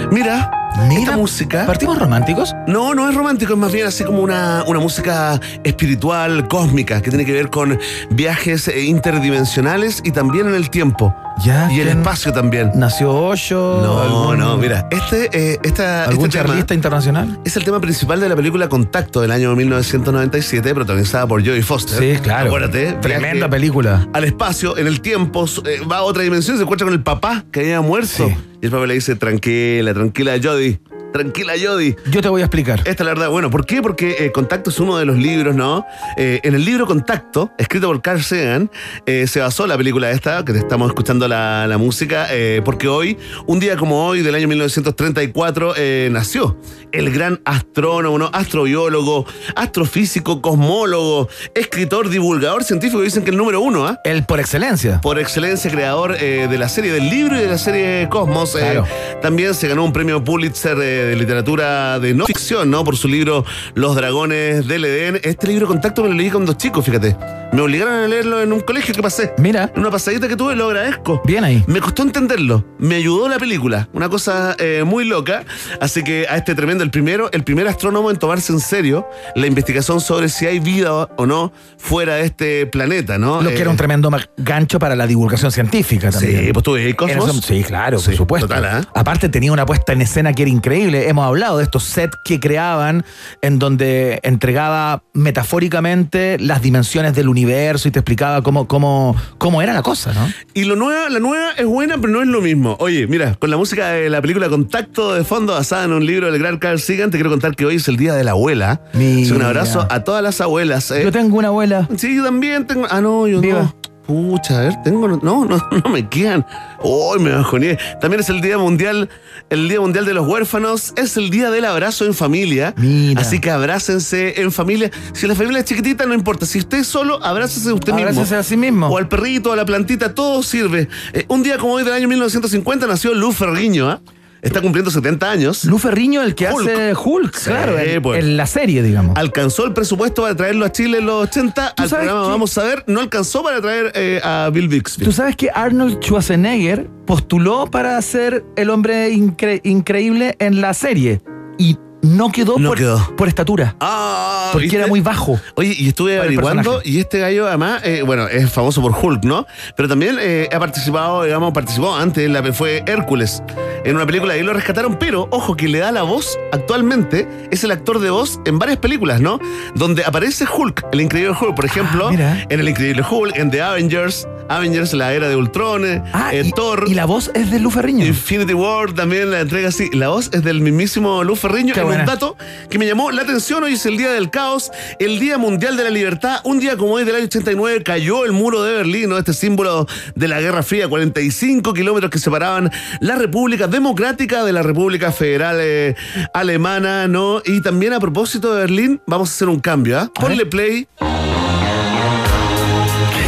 Mira, esta música. ¿Partimos románticos? No, no es romántico, es más bien así como una, una música espiritual, cósmica, que tiene que ver con viajes interdimensionales y también en el tiempo. Ya. Y el ¿quién espacio también. ¿Nació Osho? No, ¿Algún- no, mira, este, eh, esta, ¿Algún este tema charlista internacional? es el tema principal de la película Contacto del año 1997, protagonizada por Jodie Foster. Sí, claro. Acuérdate. Tremenda película. Al espacio, en el tiempo, eh, va a otra dimensión, se encuentra con el papá que había muerto. Sí. Y el papá le dice, tranquila, tranquila, Jodie. Tranquila, Jody. Yo te voy a explicar. Esta es la verdad. Bueno, ¿por qué? Porque eh, Contacto es uno de los libros, ¿no? Eh, en el libro Contacto, escrito por Carl Sagan, eh, se basó la película esta, que te estamos escuchando la, la música, porque hoy, un día como hoy, del año 1934, eh, nació el gran astrónomo, ¿no? Astrobiólogo, astrofísico, cosmólogo, escritor, divulgador científico, dicen que el número uno, ¿ah? El por excelencia. Por excelencia, creador de la serie del libro y de la serie Cosmos. Claro. también se ganó un premio Pulitzer de literatura de no ficción, ¿no? Por su libro Los Dragones del Edén. Este libro Contacto me lo leí con dos chicos, fíjate. Me obligaron a leerlo en un colegio que pasé. Mira. En una pasadita que tuve, lo agradezco. Bien ahí. Me costó entenderlo. Me ayudó la película. Una cosa eh, muy loca. Así que a este tremendo, el primero, el primer astrónomo en tomarse en serio la investigación sobre si hay vida o no fuera de este planeta, ¿no? Lo que Eh, era un tremendo gancho para la divulgación científica también. Sí, pues veías Cosmos. Eso- sí, claro, por supuesto. total, ¿ah? Aparte tenía una puesta en escena que era increíble. Hemos hablado de estos sets que creaban en donde entregaba metafóricamente las dimensiones del universo y te explicaba cómo, cómo, cómo era la cosa, ¿no? Y lo nueva, la nueva es buena, pero no es lo mismo. Oye, mira, con la música de la película Contacto de fondo, basada en un libro del gran Carl Sagan, te quiero contar que hoy es el día de la abuela. Mira. Un abrazo a todas las abuelas. eh. Yo tengo una abuela. Sí, yo también tengo. Ah, no, yo Viva. no. Pucha, a ver, tengo. No, no, no me quedan. Uy, me bajoné. También es el Día Mundial, el Día Mundial de los Huérfanos. Es el Día del Abrazo en familia. Mira. Así que abrácense en familia. Si la familia es chiquitita, no importa. Si usted es solo, abrácese usted mismo. Abrácese a sí mismo. O al perrito, a la plantita, todo sirve. Eh, un día como hoy del año 1950 nació Luz Ferriño, ¿ah? Está cumpliendo 70 años. Lu Ferriño, el que Hulk. hace Hulk, Sí, claro, en, pues. en la serie, digamos. Alcanzó el presupuesto para traerlo a Chile en los 80. Al programa que- Vamos a ver, no alcanzó para traer eh, a Bill Bixby. Tú sabes que Arnold Schwarzenegger postuló para ser el hombre incre- increíble en la serie y no quedó, No por, quedó. por estatura. Ah, porque ¿viste? era muy bajo. Oye, y estuve averiguando, y este gallo además, eh, bueno, es famoso por Hulk, ¿no? Pero también eh, ha participado, digamos, participó antes, la, fue Hércules, en una película, y lo rescataron, pero, ojo, que le da la voz actualmente, es el actor de voz en varias películas, ¿no? Donde aparece Hulk, el increíble Hulk, por ejemplo, Ah, mira. en el increíble Hulk, en The Avengers, Avengers, la era de Ultron, Ah, eh, y, Thor. y la voz es de Lu Ferriño. Infinity War también la entrega así. La voz es del mismísimo Luz Ferriño. Qué En un dato que me llamó la atención. Hoy es el Día del Caos, el Día Mundial de la Libertad. Un día como hoy del año 89 cayó el muro de Berlín, ¿no? este símbolo de la Guerra Fría. 45 kilómetros que separaban la República Democrática de la República Federal eh, Alemana. ¿no? Y también a propósito de Berlín, vamos a hacer un cambio. ¿ah? Ponle play.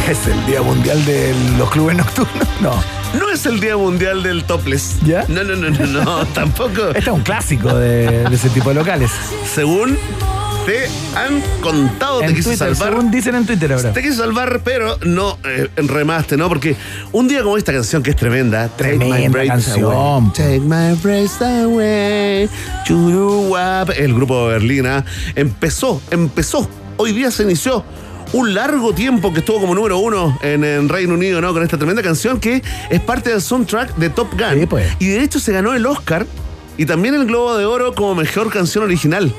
Es el Día Mundial de los Clubes Nocturnos. No. No es el Día Mundial del Topless. ¿Ya? No, no, no, no, no, tampoco. Este es un clásico de, de ese tipo de locales. Según te han contado, te Twitter, salvar. según dicen en Twitter ahora. Te quise salvar, pero no eh, remaste, ¿no? Porque un día como esta canción que es tremenda, Take My Tremenda Breath canción. Away. Take My Breath Away. Churuwap. El grupo de Berlín ¿ah? empezó, empezó. Hoy día se inició un largo tiempo que estuvo como número uno en, en Reino Unido, ¿no? Con esta tremenda canción que es parte del soundtrack de Top Gun. Sí, pues. Y de hecho se ganó el Oscar y también el Globo de Oro como mejor canción original.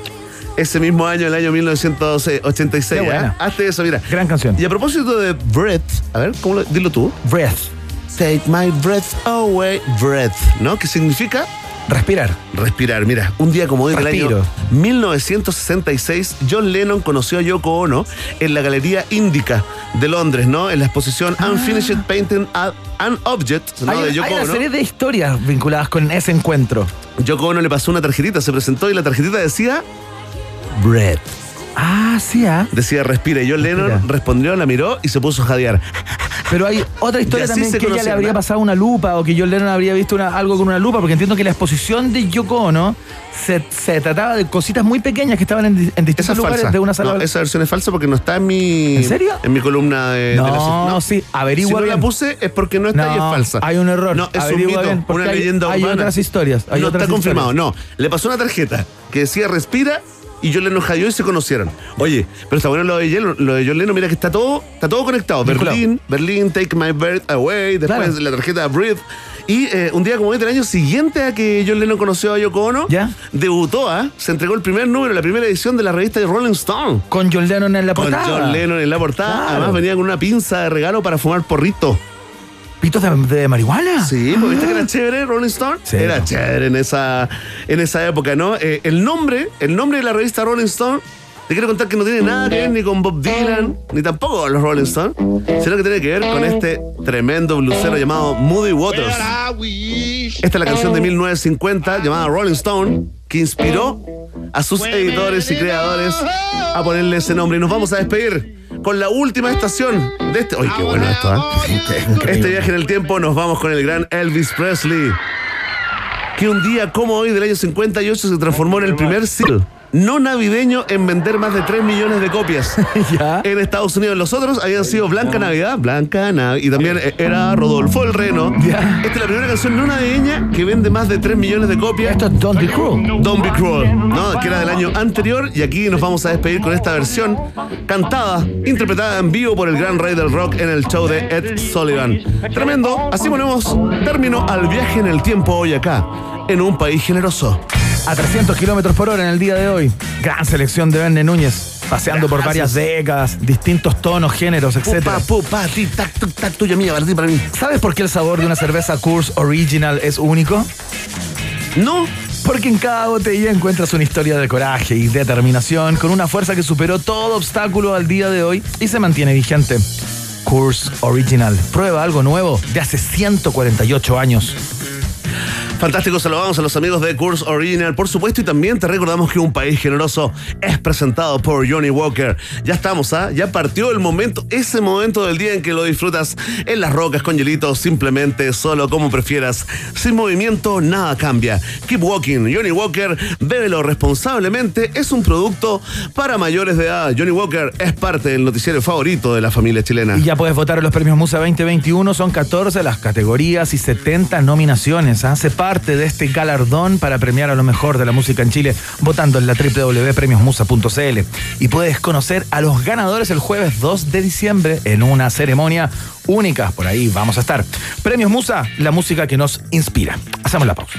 Ese mismo año, el año 1986. Qué buena. ¿ah? Hazte eso, mira. Gran canción. Y a propósito de breath, a ver, ¿cómo lo, dilo tú? Breath. Take my breath away, breath, ¿no? ¿Qué significa? Respirar. Respirar. Mira, un día como hoy del Respiro. año 1966, John Lennon conoció a Yoko Ono en la Galería Índica de Londres, ¿no? En la exposición Unfinished Painting a- an Object, ¿no? Ah. Hay, de hay Yoko una Ono. serie de historias vinculadas con ese encuentro. Yoko Ono le pasó una tarjetita, se presentó y la tarjetita decía Breath. Ah, sí, ah. Decía respira. Y John Lennon respondió, la miró y se puso a jadear. Pero hay otra historia también que ella le habría pasado una lupa o que John Lennon habría visto una- algo con una lupa, porque entiendo que la exposición de Yoko Ono se, se trataba de cositas muy pequeñas que estaban en, distintos es lugares falsa. de una sala. No, esa versión es falsa porque no está en mi. ¿En serio? En mi columna de. de No, la- sí, averigua Si no bien. la puse es porque no está y es No, falsa. hay un error. No, es un mito, una hay- leyenda hay otras historias, hay no otras está confirmado. No, le pasó una tarjeta que decía respira y John Lennon y se conocieron. Oye, pero está bueno lo de, Yel- lo de John Lennon, mira que está todo, está todo conectado. Vinculado. Berlín, Berlín, Take My Breath Away, después Claro. la tarjeta Breathe. Y eh, un día como este, el año siguiente a que John Lennon conoció a Yoko Ono, ¿Ya? debutó, ¿ah? se entregó el primer número, la primera edición de la revista de Rolling Stone. Con John Lennon en la Con portada. John Lennon en la portada. Claro. Además venía con una pinza de regalo para fumar porrito. ¿Pitos de, de marihuana? Sí, porque viste que era chévere Rolling Stone. Sí. Era chévere en esa, en esa época, ¿no? Eh, el nombre, el nombre de la revista Rolling Stone, te quiero contar que no tiene nada que ver ni con Bob Dylan, ni tampoco con los Rolling Stone, sino que tiene que ver con este tremendo blusero llamado Moody Waters. Esta es la canción de 1950 llamada Rolling Stone, que inspiró a sus editores y creadores a ponerle ese nombre. Y nos vamos a despedir con la última estación de este. ¡Ay, qué bueno esto! ¿eh? Este viaje en el tiempo nos vamos con el gran Elvis Presley, que un día como hoy del año 58 se transformó en el primer single no navideño en vender más de 3 millones de copias en Estados Unidos. Los otros habían sido Blanca Navidad, Blanca Navidad, y también era Rodolfo el Reno. Esta es la primera canción no navideña que vende más de 3 millones de copias. Esto es Don't Be Cruel. Don't Be Cruel, ¿no? que era del año anterior. Y aquí nos vamos a despedir con esta versión cantada, interpretada en vivo por el gran rey del rock en el show de Ed Sullivan. Tremendo. Así ponemos término al viaje en el tiempo hoy acá, en un país generoso. A 300 kilómetros por hora en el día de hoy. Gran selección de Verne Núñez. Paseando por varias décadas, distintos tonos, géneros, etc. Pupa, pupa, ti, tac, tuc, tac, tuya mía, para ti, para mí. ¿Sabes por qué el sabor de una cerveza Coors Original es único? No. Porque en cada botella encuentras una historia de coraje y determinación con una fuerza que superó todo obstáculo al día de hoy y se mantiene vigente. Coors Original. Prueba algo nuevo de hace 148 años. Fantástico, saludamos a los amigos de Course Original, por supuesto, y también te recordamos que Un País Generoso es presentado por Johnny Walker. Ya estamos, ¿ah? Ya partió el momento, ese momento del día en que lo disfrutas en las rocas con hielito, simplemente, solo como prefieras. Sin movimiento, nada cambia. Keep walking. Johnny Walker, bébelo responsablemente, es un producto para mayores de edad. Johnny Walker es parte del noticiero favorito de la familia chilena. Y ya puedes votar en los premios Musa 2021. Son 14 las categorías y 70 nominaciones. Hace parte de este galardón para premiar a lo mejor de la música en Chile votando en la www.premiosmusa.cl. Y puedes conocer a los ganadores el jueves 2 de diciembre en una ceremonia única. Por ahí vamos a estar. Premios Musa, la música que nos inspira. Hacemos la pausa.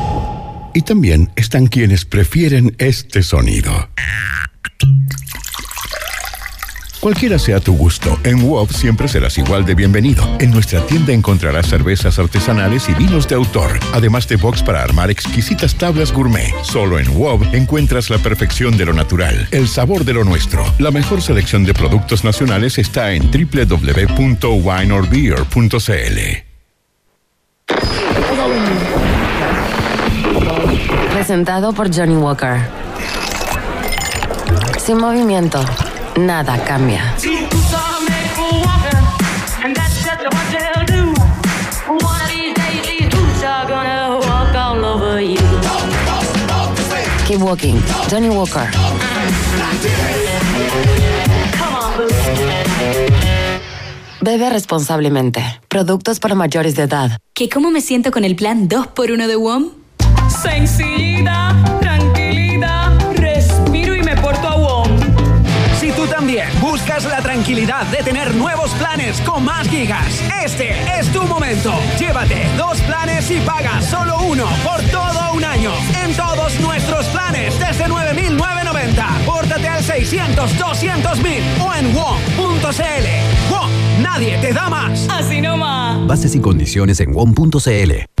Y también están quienes prefieren este sonido. Cualquiera sea tu gusto, en WOB siempre serás igual de bienvenido. En nuestra tienda encontrarás cervezas artesanales y vinos de autor, además de box para armar exquisitas tablas gourmet. Solo en WOB encuentras la perfección de lo natural, el sabor de lo nuestro. La mejor selección de productos nacionales está en www.wineorbeer.cl. Presentado por Johnny Walker. Sin movimiento, nada cambia. Keep walking. Johnny Walker. Bebe responsablemente. Productos para mayores de edad. ¿Que cómo me siento con el plan 2x1 de WOM? De tener nuevos planes con más gigas, este es tu momento. Llévate dos planes y paga solo uno por todo un año. En todos nuestros planes desde 9,990. Pórtate al 600, 200 mil o en WOM.cl. WOM, nadie te da más. Así nomás. Bases y condiciones en WOM.cl.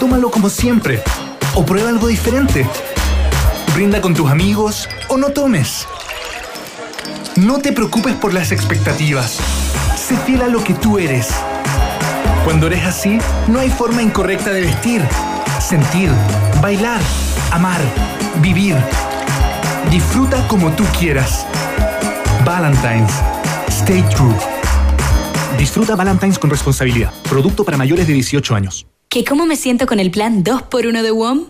Tómalo como siempre. O prueba algo diferente. Brinda con tus amigos o no tomes. No te preocupes por las expectativas. Sé fiel a lo que tú eres. Cuando eres así, no hay forma incorrecta de vestir, sentir, bailar, amar, vivir. Disfruta como tú quieras. Valentine's. Stay true. Disfruta Valentine's con responsabilidad. Producto para mayores de 18 años. ¿Que cómo me siento con el plan 2x1 de WOM?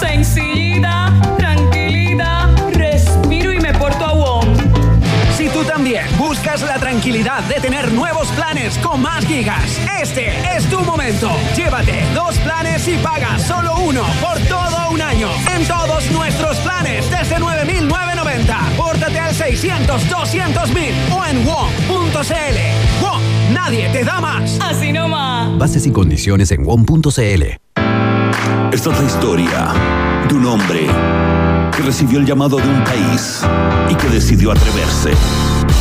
Sencillita, tranquilita, respiro y me porto a WOM. Si tú también buscas la tranquilidad de tener nuevos planes con más gigas, este es tu momento. Llévate dos planes y paga solo uno por todo un año. En todos nuestros planes desde 9,990. Pórtate al 600 200 o en WOM.cl. Nadie te da más. Así nomás. Bases y condiciones en WOM.cl. Esta es la historia de un hombre que recibió el llamado de un país y que decidió atreverse.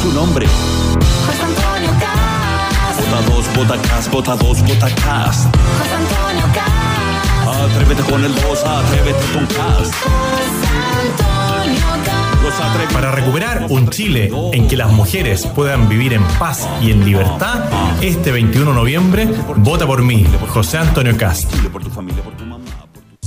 Su nombre. José Antonio Cast. Bota dos, bota cas, bota dos, bota cas. José Antonio Cast. Atrévete con el 2, atrévete con cas. José Antonio. Para recuperar un Chile en que las mujeres puedan vivir en paz y en libertad, este 21 de noviembre, vota por mí, José Antonio Cast.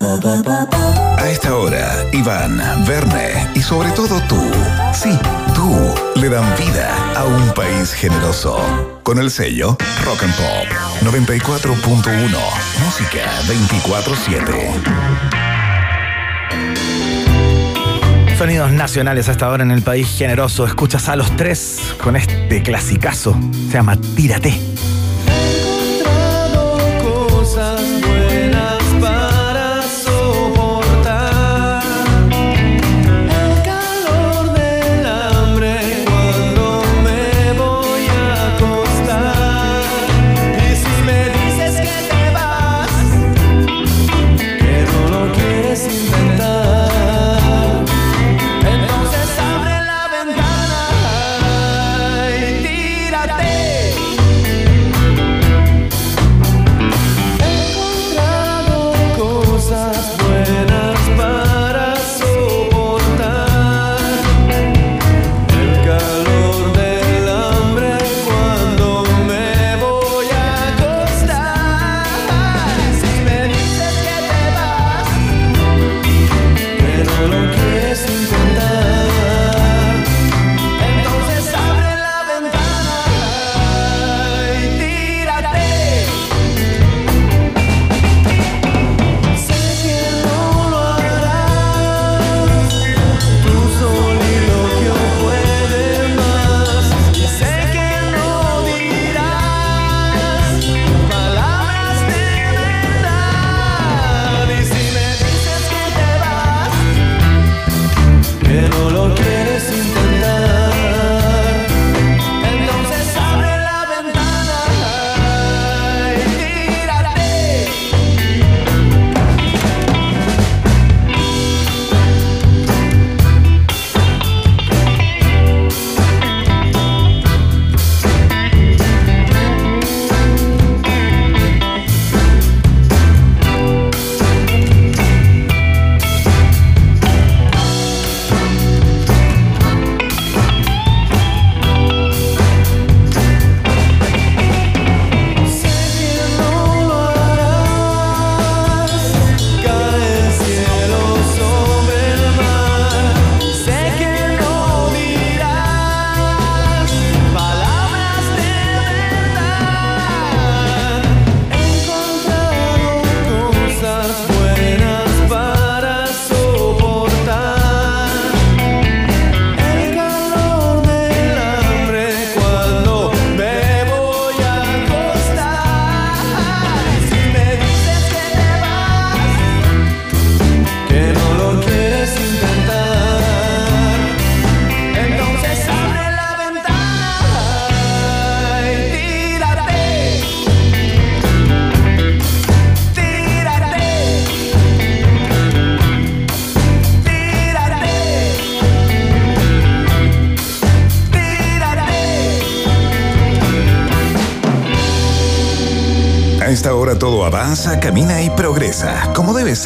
A esta hora, Iván, Verne y sobre todo tú, sí, tú, le dan vida a un país generoso. Con el sello Rock and Pop 94.1, música 24-7. Sonidos nacionales hasta ahora en el país generoso. Escuchas a los tres con este clasicazo. Se llama Tírate.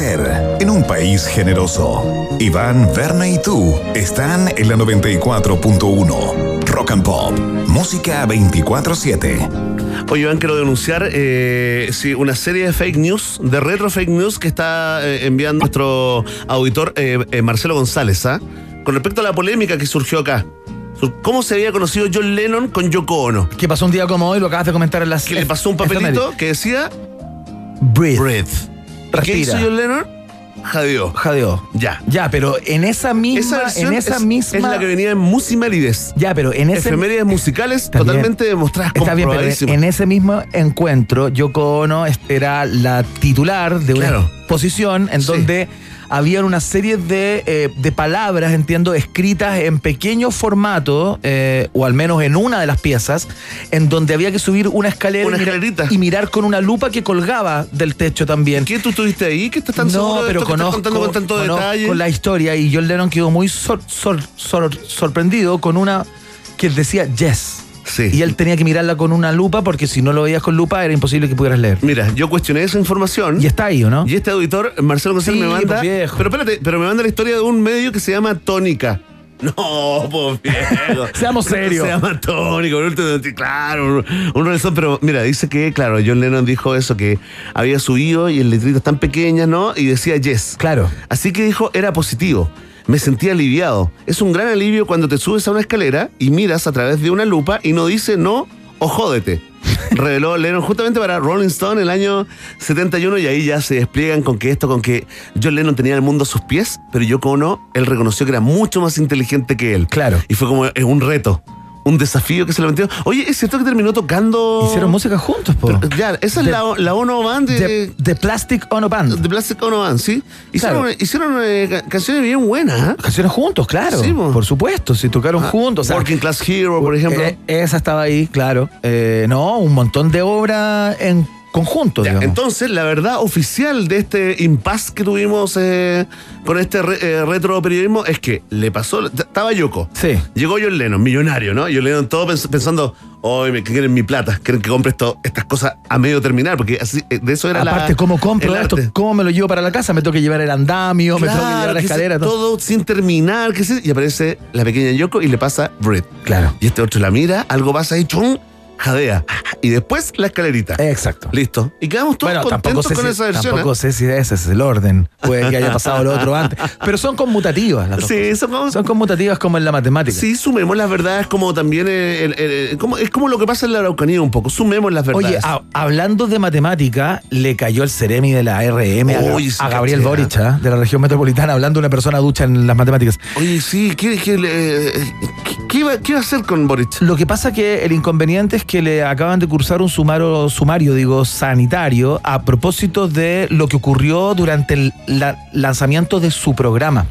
En un país generoso. Iván, Verne y tú están en la 94.1. Rock and Pop, música 24-7. Oye, Iván, quiero denunciar eh, sí, una serie de fake news, de retro fake news que está eh, enviando nuestro auditor eh, eh, Marcelo González, ¿ah? Con respecto a la polémica que surgió acá. ¿Cómo se había conocido John Lennon con Yoko Ono? ¿Qué pasó un día como hoy? Lo acabas de comentar en las. Que le pasó un papelito que decía Breathe. Breath. ¿Y ¿Qué hizo. John Lennon? Jadeó. Jadeó. Ya. Ya, pero en esa misma. Esa versión en esa es, misma. es la que venía en Musimalides. Ya, pero en ese. Efemérides musicales Está bien. totalmente demostradas Está bien, pero en ese mismo encuentro, Yoko Ono era la titular de una Claro. posición en donde había una serie de, eh, de palabras, entiendo, escritas en pequeño formato, eh, o al menos en una de las piezas, en donde había que subir una escalera Una y, mirar, escalerita. y mirar con una lupa que colgaba del techo también. ¿Qué tú estuviste ahí? ¿Qué estás tan no, seguro de pero esto que estás conozco, contando con tanto conozco detalle? la historia y John Lennon quedó muy sor- sor- sor- sorprendido con una que decía yes. Sí. Y él tenía que mirarla con una lupa porque si no lo veías con lupa era imposible que pudieras leer. Mira, yo cuestioné esa información. Y está ahí, ¿o no? Y este auditor, Marcelo González, Sí, me manda. pues, viejo. Pero espérate, pero me manda la historia de un medio que se llama Tónica. No, pues viejo. Seamos serios. Se llama último- claro, un, razón, pero mira, dice que, claro, John Lennon dijo eso, que había subido y el letrito tan pequeñas, ¿no? Y decía yes. Claro. Así que dijo, era positivo. Me sentí aliviado. Es un gran alivio cuando te subes a una escalera y miras a través de una lupa y no dice no o jódete. Reveló Lennon justamente para Rolling Stone el año 71 y ahí ya se despliegan con que esto, con que John Lennon tenía el mundo a sus pies, pero Yoko Ono, él reconoció que era mucho más inteligente que él. Claro. Y fue como un reto, un desafío que se le metió. Oye, ¿es cierto que terminó tocando...? Hicieron música juntos, po. Pero, ya, esa es la, la Ono Band de... The, The Plastic Ono Band. de Plastic Ono Band, ¿sí? Hicieron, Claro. hicieron eh, ca- canciones bien buenas, ¿ah? Canciones juntos, claro. Sí, po. por supuesto, si tocaron Ah, juntos. o sea, Working Class Hero, por ejemplo. eh, esa estaba ahí, claro. Eh, no, un montón de obras en conjunto, Ya, entonces, la verdad oficial de este impasse que tuvimos eh, con este re- eh, retro periodismo es que le pasó. Estaba Yoko. Sí. Llegó John Lennon, millonario, ¿no? John Lennon todo pens- pensando, hoy me quieren mi plata, quieren que compre esto, estas cosas a medio terminar, porque así, eh, de eso era la. Aparte, ¿cómo compro esto? arte. ¿Cómo me lo llevo para la casa? Me tengo que llevar el andamio, me tengo que llevar la escalera. todo. todo sin terminar, que se- y aparece la pequeña Yoko y le pasa Brit. Claro. Y este otro la mira, algo pasa ahí, chum, jadea. Y después la escalerita. Exacto. Listo. Y quedamos todos Bueno, contentos con si, esa versión. tampoco ¿eh? sé si ese es el orden. Puede que haya pasado lo otro antes. Pero son conmutativas las dos Sí, cosas. son Son conmutativas como en la matemática. Sí, sumemos las verdades como también el- el- el- como, es como lo que pasa en la Araucanía un poco. Sumemos las Oye, verdades. a- hablando de matemática, le cayó el Ceremi de la RM a, Oye, Gabriel Boric, ¿ah? de la región metropolitana, hablando de una persona ducha en las matemáticas. Oye, sí, ¿qué, qué, le- eh, qué- qué a hacer con Boric? Lo que pasa que el inconveniente es que le acaban de cursar un sumario, sumario digo, sanitario a propósito de lo que ocurrió durante el la- lanzamiento de su programa.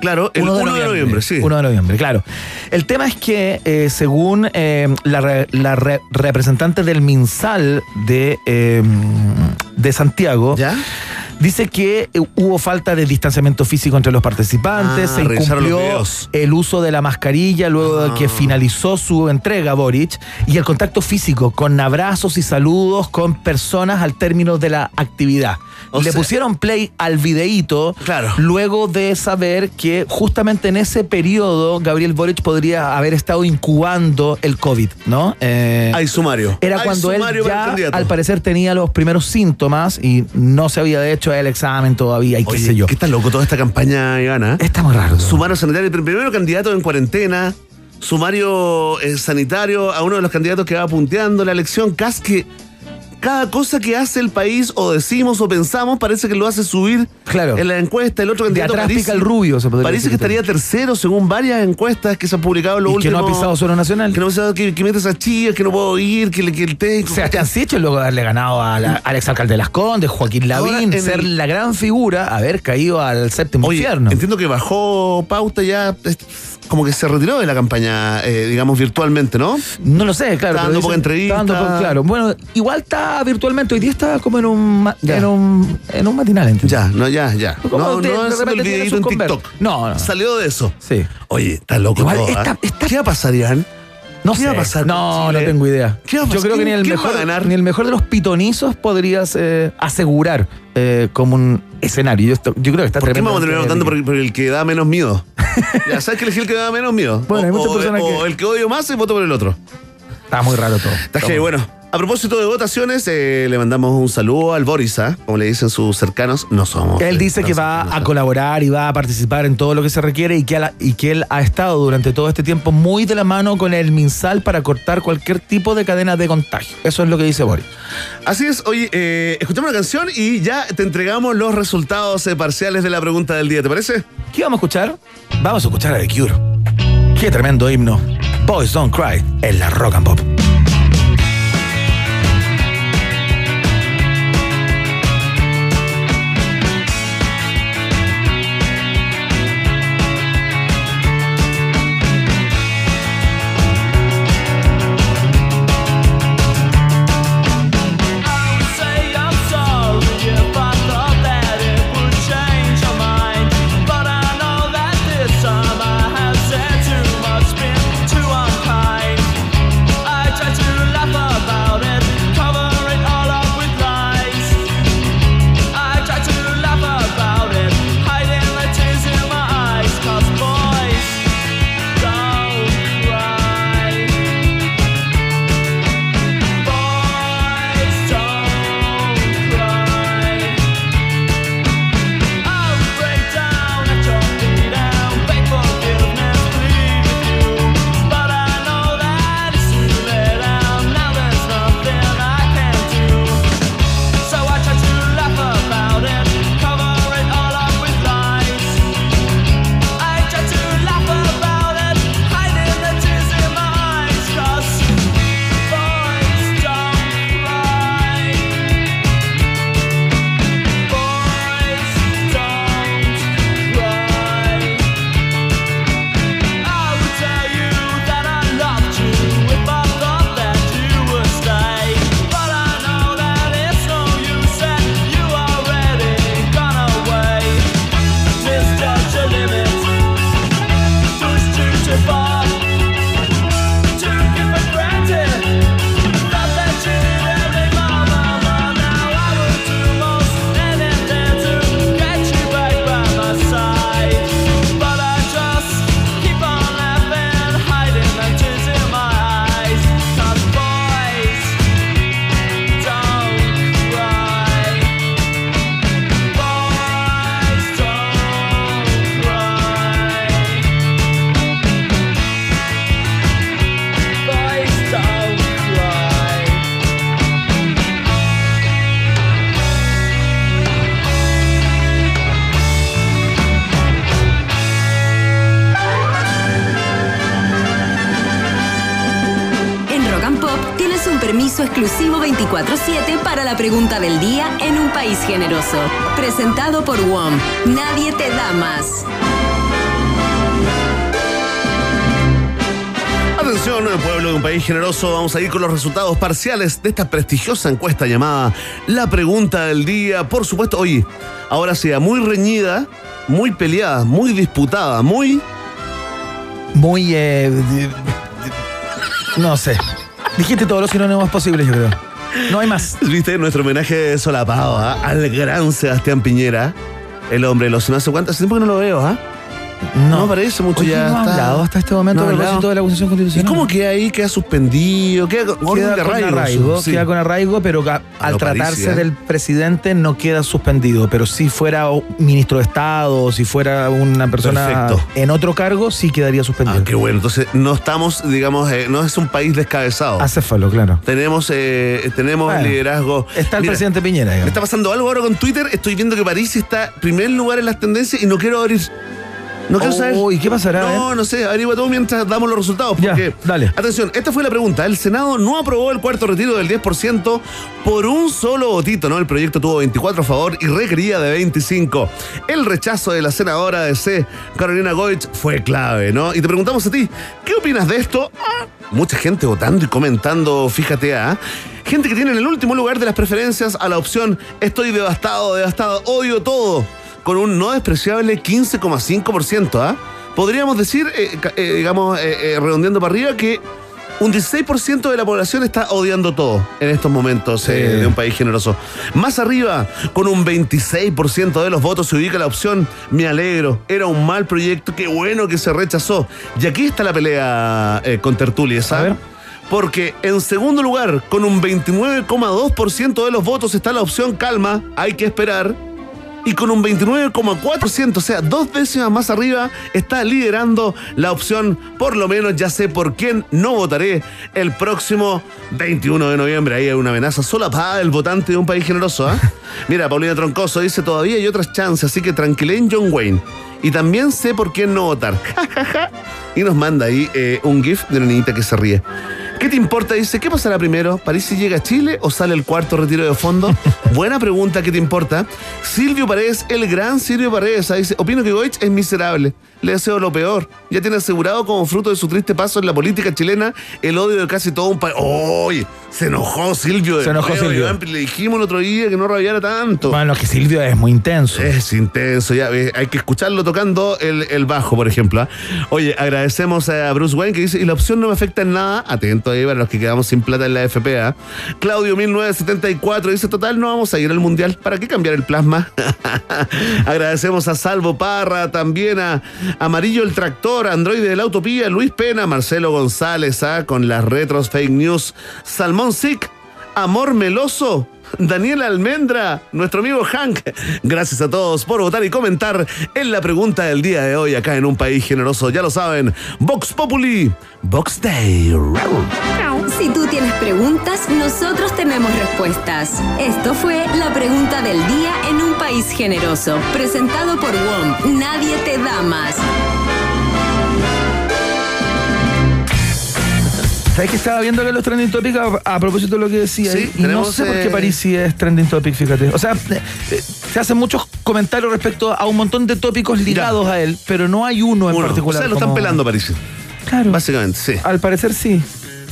Claro, el 1 de noviembre, sí. 1 de noviembre, claro. El tema es que, eh, según eh, la, re- la re- representante del MinSal de, eh, de Santiago, dice que eh, hubo falta de distanciamiento físico entre los participantes, Ah, se incumplió el uso de la mascarilla luego de Ah. que finalizó su entrega Boric y el contacto físico con abrazos y saludos con personas al término de la actividad. O Le sea- pusieron play al videíto Claro. luego de saber que justamente en ese periodo Gabriel Boric podría haber estado incubando el COVID, ¿no? Eh, Hay sumario. era Hay cuando él sumario ya al parecer tenía los primeros síntomas y no se había hecho el examen todavía y qué Oye, sé yo. ¿qué está loco toda esta campaña, Ivana? Está muy raro. Sumario sanitario, pr- primero candidato en cuarentena, sumario eh, sanitario a uno de los candidatos que va punteando la elección, casi que cada cosa que hace el país o decimos o pensamos parece que lo hace subir Claro. en la encuesta. El otro De candidato atrás parece, pica el rubio, se parece decir que estaría tercero según varias encuestas que se han publicado en los Y que no ha pisado suelo nacional. Que no ha pisado, que, que mete esas chillas, que no puedo ir, que, le- que el técnico... Sebastián Sichel luego de haberle ganado a la- al exalcalde de Las Condes, Joaquín Lavín, ser el- la gran figura, haber caído al séptimo Oye, infierno. entiendo que bajó pauta ya, es- como que se retiró de la campaña, eh, digamos, virtualmente, ¿no? No lo sé, claro. Está dando poca entrevista. está dando poca- claro. Bueno, igual está virtualmente. Hoy día está como en un, Ya. en un, en un matinal. ¿entiendes? Ya, no, ya, ya. Como No, de- no haciendo el videito en TikTok. No, no. Salió de eso. Sí. Oye, está loco Igual todo, esta- ¿ah? ¿Qué va a pasar? No ¿Qué sé. va a pasar No, no tengo idea. ¿Qué va a Yo pasar? creo que ni ¿Quién- el, mejor, ganar? ni el mejor de los pitonizos podrías eh, asegurar eh, como un escenario. Yo, esto- yo creo que está ¿Por qué tremendo. vamos a terminar votando por, por el que da menos miedo? ya sabes que elegí el que da menos miedo. Bueno, hay o, muchas o- personas o que- el que odio más y voto por el otro. Está muy raro todo. Está heavy. bueno. A propósito de votaciones, eh, le mandamos un saludo al Boris, ¿ah? como le dicen sus cercanos, no somos. Él dice que va a colaborar y va a participar en todo lo que se requiere y que, a la- y que él ha estado durante todo este tiempo muy de la mano con el MinSal para cortar cualquier tipo de cadena de contagio. Eso es lo que dice Boris. Así es, oye, eh, escuchamos una canción y ya te entregamos los resultados eh, parciales de la pregunta del día, ¿te parece? ¿Qué vamos a escuchar? Vamos a escuchar a The Cure. Qué tremendo himno. Boys Don't Cry en la Rock and Pop. Permiso exclusivo 24-7 para la pregunta del día en un país generoso. Presentado por WOM. Nadie te da más. Atención, pueblo de un país generoso, vamos a ir con los resultados parciales de esta prestigiosa encuesta llamada La Pregunta del Día. Por supuesto, oye, ahora sea muy reñida, muy peleada, muy disputada, muy... Muy. eh, no sé. Dijiste todos los sinónimos posibles, yo creo. No hay más. Viste nuestro homenaje solapado ¿ah? al gran Sebastián Piñera, el hombre de los no sé cuánto, hace tiempo que no lo veo, ¿ah? No, parece mucho Oye, ya. no ha está- hablado hasta este momento no propósito de la acusación ¿Y constitucional. cómo queda ahí? ¿Queda suspendido? ¿Queda con Queda arraigo? arraigo, Sí. queda con arraigo, pero al tratarse París, ¿eh? del presidente no queda suspendido. Pero si fuera un ministro de Estado, o si fuera una persona Perfecto. en otro cargo, sí quedaría suspendido. Ah, qué bueno. Entonces, no estamos, digamos, eh, no es un país descabezado. Acéfalo, claro. Tenemos, eh, tenemos Bueno, liderazgo. Está el Mira, presidente Piñera. Me digamos. está pasando algo ahora con Twitter. Estoy viendo que París está en primer lugar en las tendencias y no quiero abrir. No quiero saber. Uy, ¿qué pasará? No, no sé, averigua todo mientras damos los resultados. Porque, dale. Atención, esta fue la pregunta. El Senado no aprobó el cuarto retiro del 10% por un solo votito, ¿no? El proyecto tuvo 24 a favor y requería de 25. El rechazo de la senadora de C, Carolina Goich, fue clave, ¿no? Y te preguntamos a ti, ¿qué opinas de esto? Ah, mucha gente votando y comentando, fíjate, ¿ah? Gente que tiene en el último lugar de las preferencias a la opción estoy devastado, devastado, odio todo, con un no despreciable 15,5%, ¿ah? Podríamos decir, eh, eh, digamos, eh, redondeando para arriba, que Un 16% de la población está odiando todo en estos momentos eh, de un país generoso. Más arriba, con un 26% de los votos, se ubica la opción Me alegro, era un mal proyecto, qué bueno que se rechazó. Y aquí está la pelea eh, con tertulias, ¿sabes? Porque en segundo lugar, con un 29,2% de los votos está la opción calma, hay que esperar. Y con un 29,4%, o sea, dos décimas más arriba, está liderando la opción, por lo menos ya sé por quién no votaré el próximo 21 de noviembre. Ahí hay una amenaza solapada del votante de un país generoso, ¿ah? Mira, Paulina Troncoso dice, todavía hay otras chances, así que tranquilen John Wayne. Y también sé por quién no votar. y nos manda ahí eh, un GIF de una niñita que se ríe. ¿Qué te importa? Dice, ¿qué pasará primero? ¿París si llega a Chile o sale el cuarto retiro de fondo? Buena pregunta, ¿qué te importa? Silvio Paredes, el gran Silvio Paredes, ah, dice, opino que Goich es miserable. Le deseo lo peor. Ya tiene asegurado como fruto de su triste paso en la política chilena el odio de casi todo un país. ¡Oye! Se enojó Silvio. Se enojó nuevo, Silvio. Iván, Le dijimos el otro día que no rabiara tanto. Bueno, que Silvio es muy intenso. Es intenso, ya ves, hay que escucharlo tocando el, el bajo, por ejemplo. ¿ah? Oye, agradecemos a Bruce Wayne que dice, y la opción no me afecta en nada, atento ahí para los que quedamos sin plata en la FPA. Claudio 1974 dice, total, no vamos a ir al Mundial, ¿para qué cambiar el plasma? agradecemos a Salvo Parra, también a Amarillo el Tractor, Android de la Utopía, Luis Pena, Marcelo González, ¿ah? con las retros fake news, Salmón Sick, Amor Meloso, Daniel Almendra, nuestro amigo Hank. Gracias a todos por votar y comentar en la pregunta del día de hoy acá en un país generoso. Ya lo saben, Vox Populi, Vox Day. Si tú tienes preguntas, nosotros tenemos respuestas. Esto fue la pregunta del día en un país generoso, presentado por WOM. Nadie te da más. ¿Sabes que estaba viendo que los trending topics a, a propósito de lo que decía? Sí, y no sé por qué eh, París sí es trending topic, fíjate. O sea, eh, eh, se hacen muchos comentarios respecto a un montón de tópicos ligados a él, pero no hay uno en Uno. particular. O sea, lo están como- pelando a París. Claro. Básicamente, sí. Al parecer sí.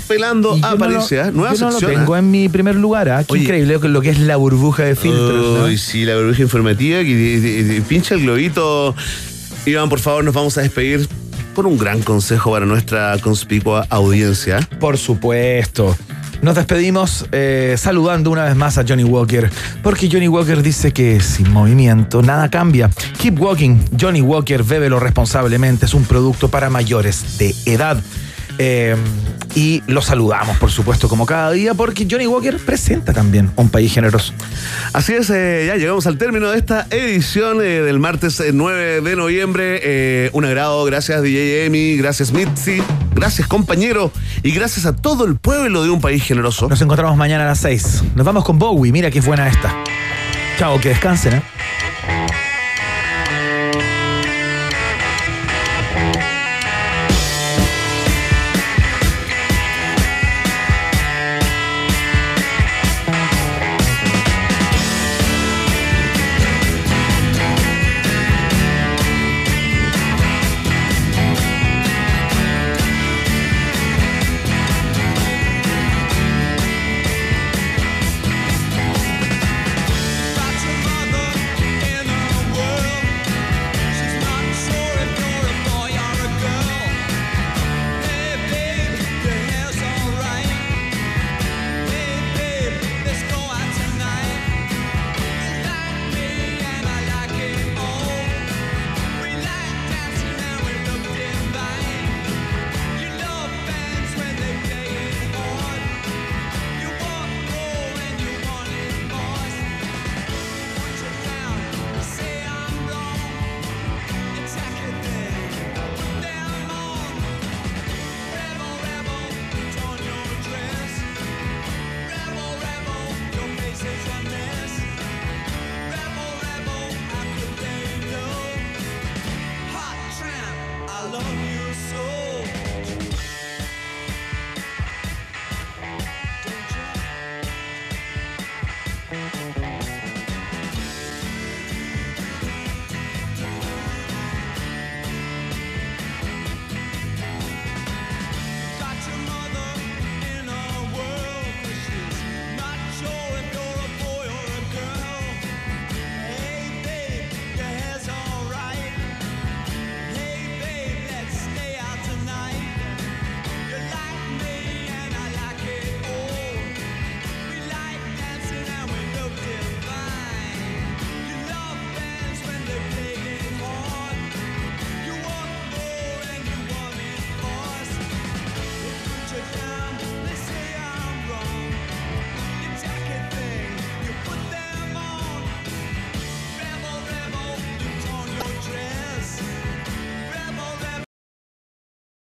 Pelando a yo no lo- ¿eh? Nueva yo no sección. lo tengo ¿eh? en mi primer lugar, ¿ah? Qué Oye. increíble lo que- es la burbuja de filtros. ¿no? Uy, sí, la burbuja informativa que pincha el globito. Iván, por favor, nos vamos a despedir por un gran consejo para nuestra conspicua audiencia. Por supuesto. Nos despedimos eh, saludando una vez más a Johnny Walker, porque Johnny Walker dice que sin movimiento nada cambia. Keep walking. Johnny Walker, bébelo responsablemente, es un producto para mayores de edad. Eh, y lo saludamos, por supuesto, como cada día, porque Johnny Walker presenta también un país generoso. Así es, eh, ya llegamos al término de esta edición eh, del martes eh, 9 de noviembre. Eh, un agrado, gracias DJ Emi, gracias Mitzi, gracias compañero y gracias a todo el pueblo de un país generoso. Nos encontramos mañana a las 6. Nos vamos con Bowie, mira qué buena esta. Chao, que descansen, ¿eh?